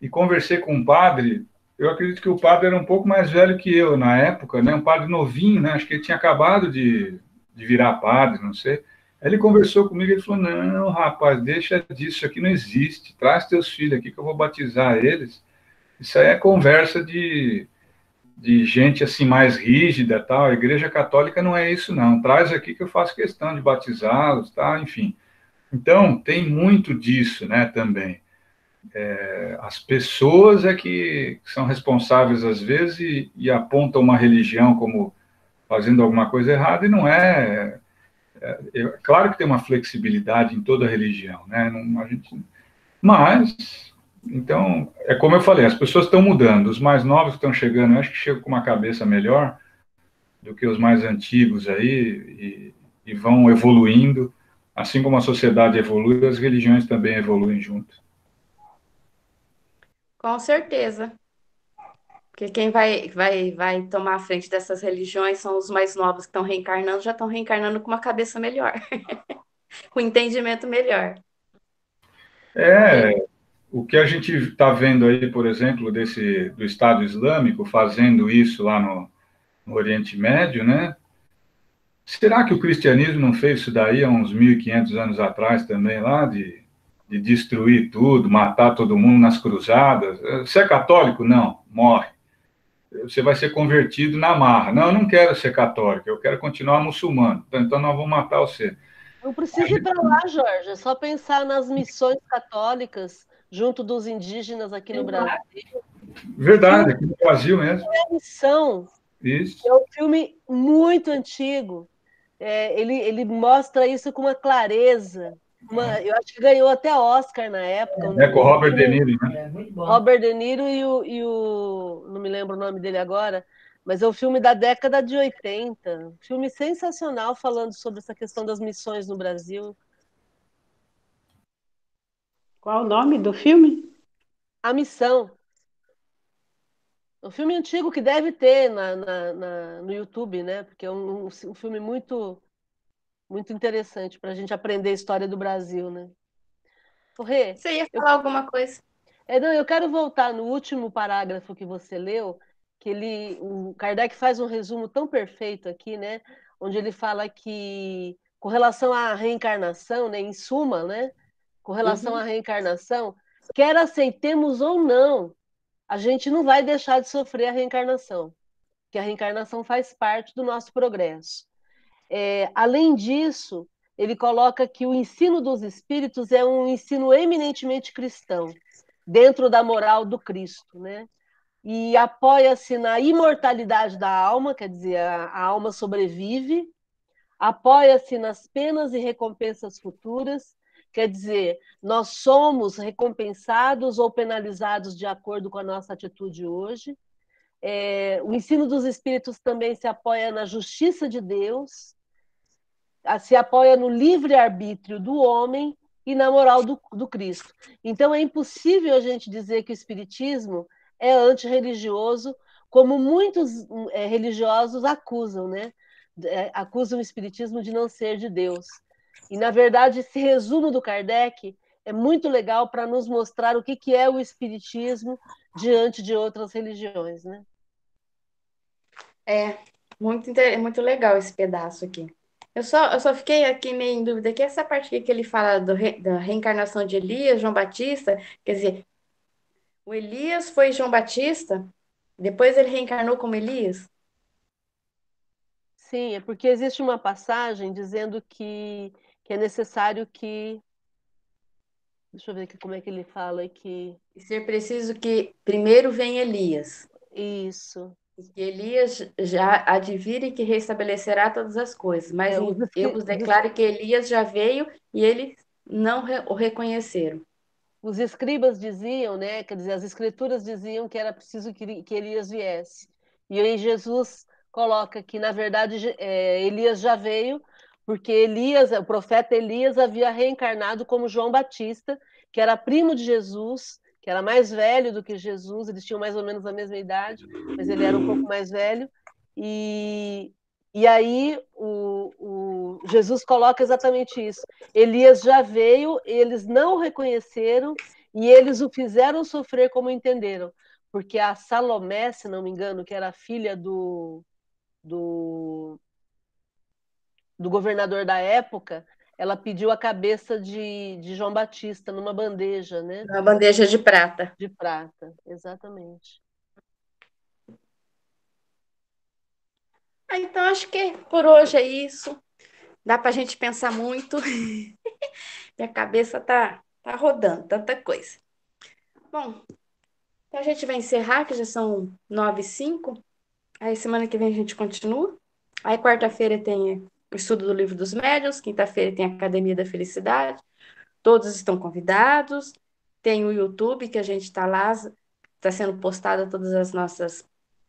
e conversei com um padre eu acredito que o padre era um pouco mais velho que eu na época, né? Um padre novinho, né? Acho que ele tinha acabado de, de virar padre, não sei. Ele conversou comigo e falou: Não, rapaz, deixa disso, isso aqui não existe. Traz teus filhos aqui que eu vou batizar eles. Isso aí é conversa de, de gente assim mais rígida, tal. A Igreja Católica não é isso, não. Traz aqui que eu faço questão de batizá-los, tá? Enfim. Então tem muito disso, né? Também. É, as pessoas é que são responsáveis às vezes e, e, apontam uma religião como fazendo alguma coisa errada e não é, é, é claro que tem uma flexibilidade em toda religião, né? Não, gente, mas então é como eu falei, as pessoas estão mudando, os mais novos estão chegando, eu acho que chegam com uma cabeça melhor do que os mais antigos aí e, e vão evoluindo, assim como a sociedade evolui, as religiões também evoluem junto. Com certeza. Porque quem vai, vai, vai tomar a frente dessas religiões são os mais novos que estão reencarnando, já estão reencarnando com uma cabeça melhor, com entendimento melhor. É, o que a gente está vendo aí, por exemplo, desse do Estado Islâmico fazendo isso lá no, no Oriente Médio, né? Será que o cristianismo não fez isso daí há uns 1.500 anos atrás também, lá, de de destruir tudo, matar todo mundo nas cruzadas. Você é católico? Não, morre. Você vai ser convertido na marra. Não, eu não quero ser católico, eu quero continuar muçulmano. Então nós vamos matar você. Não precisa ir para lá, Jorge. É só pensar nas missões católicas junto dos indígenas aqui no Brasil. Verdade, aqui no Brasil mesmo. É a missão. Isso. É um filme muito antigo. É, ele, ele mostra isso com uma clareza. Uma, eu acho que ganhou até Oscar na época. É, com o Robert De Niro, né? É, Robert De Niro e o, e o. Não me lembro o nome dele agora, mas é um filme da década de 80. filme sensacional falando sobre essa questão das missões no Brasil. Qual o nome do filme? A Missão. Um filme antigo que deve ter na, na, na no YouTube, né? Porque é um, um filme muito muito interessante para a gente aprender a história do Brasil, né? Rê, você ia falar eu... alguma coisa? É, não, eu quero voltar no último parágrafo que você leu, que ele, o Kardec faz um resumo tão perfeito aqui, né? Onde ele fala que, com relação à reencarnação, né, em suma, né? Com relação uhum. à reencarnação, quer aceitemos ou não, a gente não vai deixar de sofrer a reencarnação, que a reencarnação faz parte do nosso progresso. É, além disso, ele coloca que o ensino dos espíritos é um ensino eminentemente cristão, dentro da moral do Cristo, né? E apoia-se na imortalidade da alma, quer dizer, a, a alma sobrevive, apoia-se nas penas e recompensas futuras, quer dizer, nós somos recompensados ou penalizados de acordo com a nossa atitude hoje. É, o ensino dos espíritos também se apoia na justiça de Deus, se apoia no livre-arbítrio do homem e na moral do, do Cristo. Então é impossível a gente dizer que o Espiritismo é antirreligioso, como muitos é, religiosos acusam, né? É, acusam o Espiritismo de não ser de Deus. E, na verdade, esse resumo do Kardec é muito legal para nos mostrar o que, que é o Espiritismo diante de outras religiões, né? É, muito, muito legal esse pedaço aqui. Eu só, eu só fiquei aqui meio em dúvida que essa parte que ele fala do re, da reencarnação de Elias, João Batista, quer dizer, o Elias foi João Batista, depois ele reencarnou como Elias? Sim, é porque existe uma passagem dizendo que, que é necessário que. Deixa eu ver aqui como é que ele fala aqui. E ser preciso que primeiro vem Elias. Isso. Que Elias já advire que restabelecerá todas as coisas, mas é, eu vos declaro que Elias já veio e eles não o reconheceram. Os escribas diziam, né, quer dizer, as escrituras diziam que era preciso que, que Elias viesse. E aí Jesus coloca que, na verdade, é, Elias já veio, porque Elias, o profeta Elias havia reencarnado como João Batista, que era primo de Jesus, que era mais velho do que Jesus, eles tinham mais ou menos a mesma idade, mas ele era um pouco mais velho. E, e aí o, o, Jesus coloca exatamente isso. Elias já veio, eles não o reconheceram e eles o fizeram sofrer como entenderam. Porque a Salomé, se não me engano, que era filha do, do, do governador da época, ela pediu a cabeça de, de João Batista numa bandeja, né? Uma bandeja de prata. De prata, exatamente. Ah, então, acho que por hoje é isso. Dá para a gente pensar muito. Minha cabeça tá, tá rodando, tanta coisa. Bom, então a gente vai encerrar, que já são nove e cinco. Aí semana que vem a gente continua. Aí quarta-feira tem estudo do livro dos médiuns, quinta-feira tem a Academia da Felicidade. Todos estão convidados. Tem o YouTube, que a gente está lá, está sendo postado todas as nossas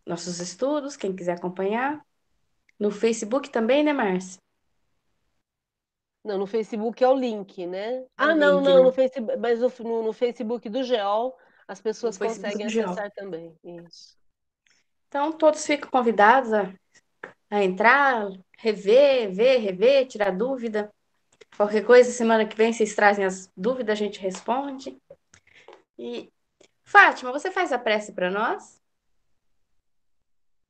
nossos estudos, quem quiser acompanhar. No Facebook também, né, Márcia? Não, no Facebook é o link, né? É ah, não, link, não, né? no Facebook, mas no, no, Facebook do GEOL as pessoas conseguem acessar também. Isso. Então, todos ficam convidados a, a entrar, rever, ver, rever, tirar dúvida. Qualquer coisa, semana que vem, vocês trazem as dúvidas, a gente responde. E, Fátima, você faz a prece para nós?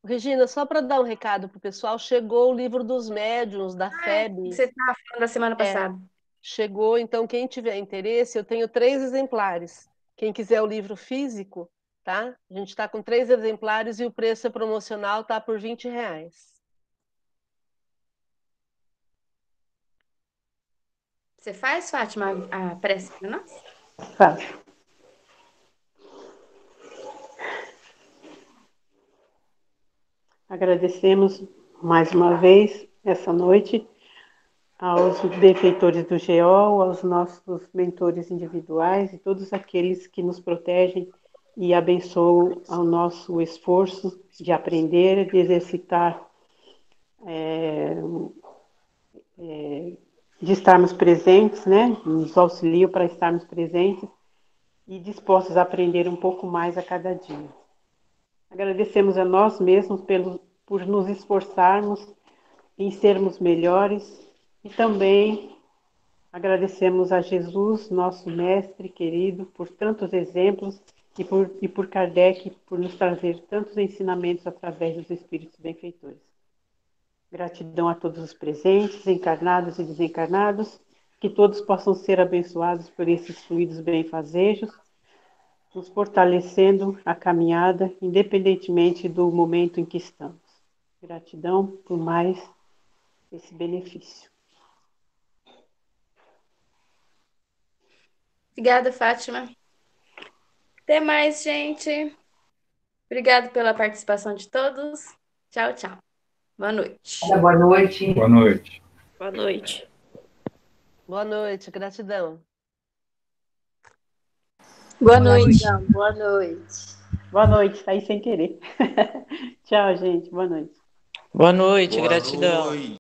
Regina, só para dar um recado para o pessoal, chegou o livro dos médiuns da ah, FEB. Você estava falando da semana é, passada. É, chegou, então quem tiver interesse, eu tenho três exemplares. Quem quiser o livro físico, tá? A gente está com três exemplares e o preço é promocional, tá por 20 reais. Você faz, Fátima, a prece para nós? Faço. Agradecemos mais uma vez essa noite aos benfeitores do GEOL, aos nossos mentores individuais e todos aqueles que nos protegem e abençoam o nosso esforço de aprender, de exercitar, é, é, de estarmos presentes, né? Nos auxiliam para estarmos presentes e dispostos a aprender um pouco mais a cada dia. Agradecemos a nós mesmos pelo, por nos esforçarmos em sermos melhores e também agradecemos a Jesus, nosso mestre querido, por tantos exemplos e por, e por Kardec por nos trazer tantos ensinamentos através dos Espíritos benfeitores. Gratidão a todos os presentes, encarnados e desencarnados, que todos possam ser abençoados por esses fluidos benfazejos nos fortalecendo a caminhada, independentemente do momento em que estamos. Gratidão por mais esse benefício. Obrigada, Fátima. Até mais, gente. Obrigado pela participação de todos. Tchau, tchau. Boa noite. Boa noite. Boa noite. Boa noite. Boa noite. Gratidão. Boa, noite. Boa noite. Boa noite, tá aí sem querer. Tchau, gente. Boa noite. Boa noite, Boa gratidão. Noite.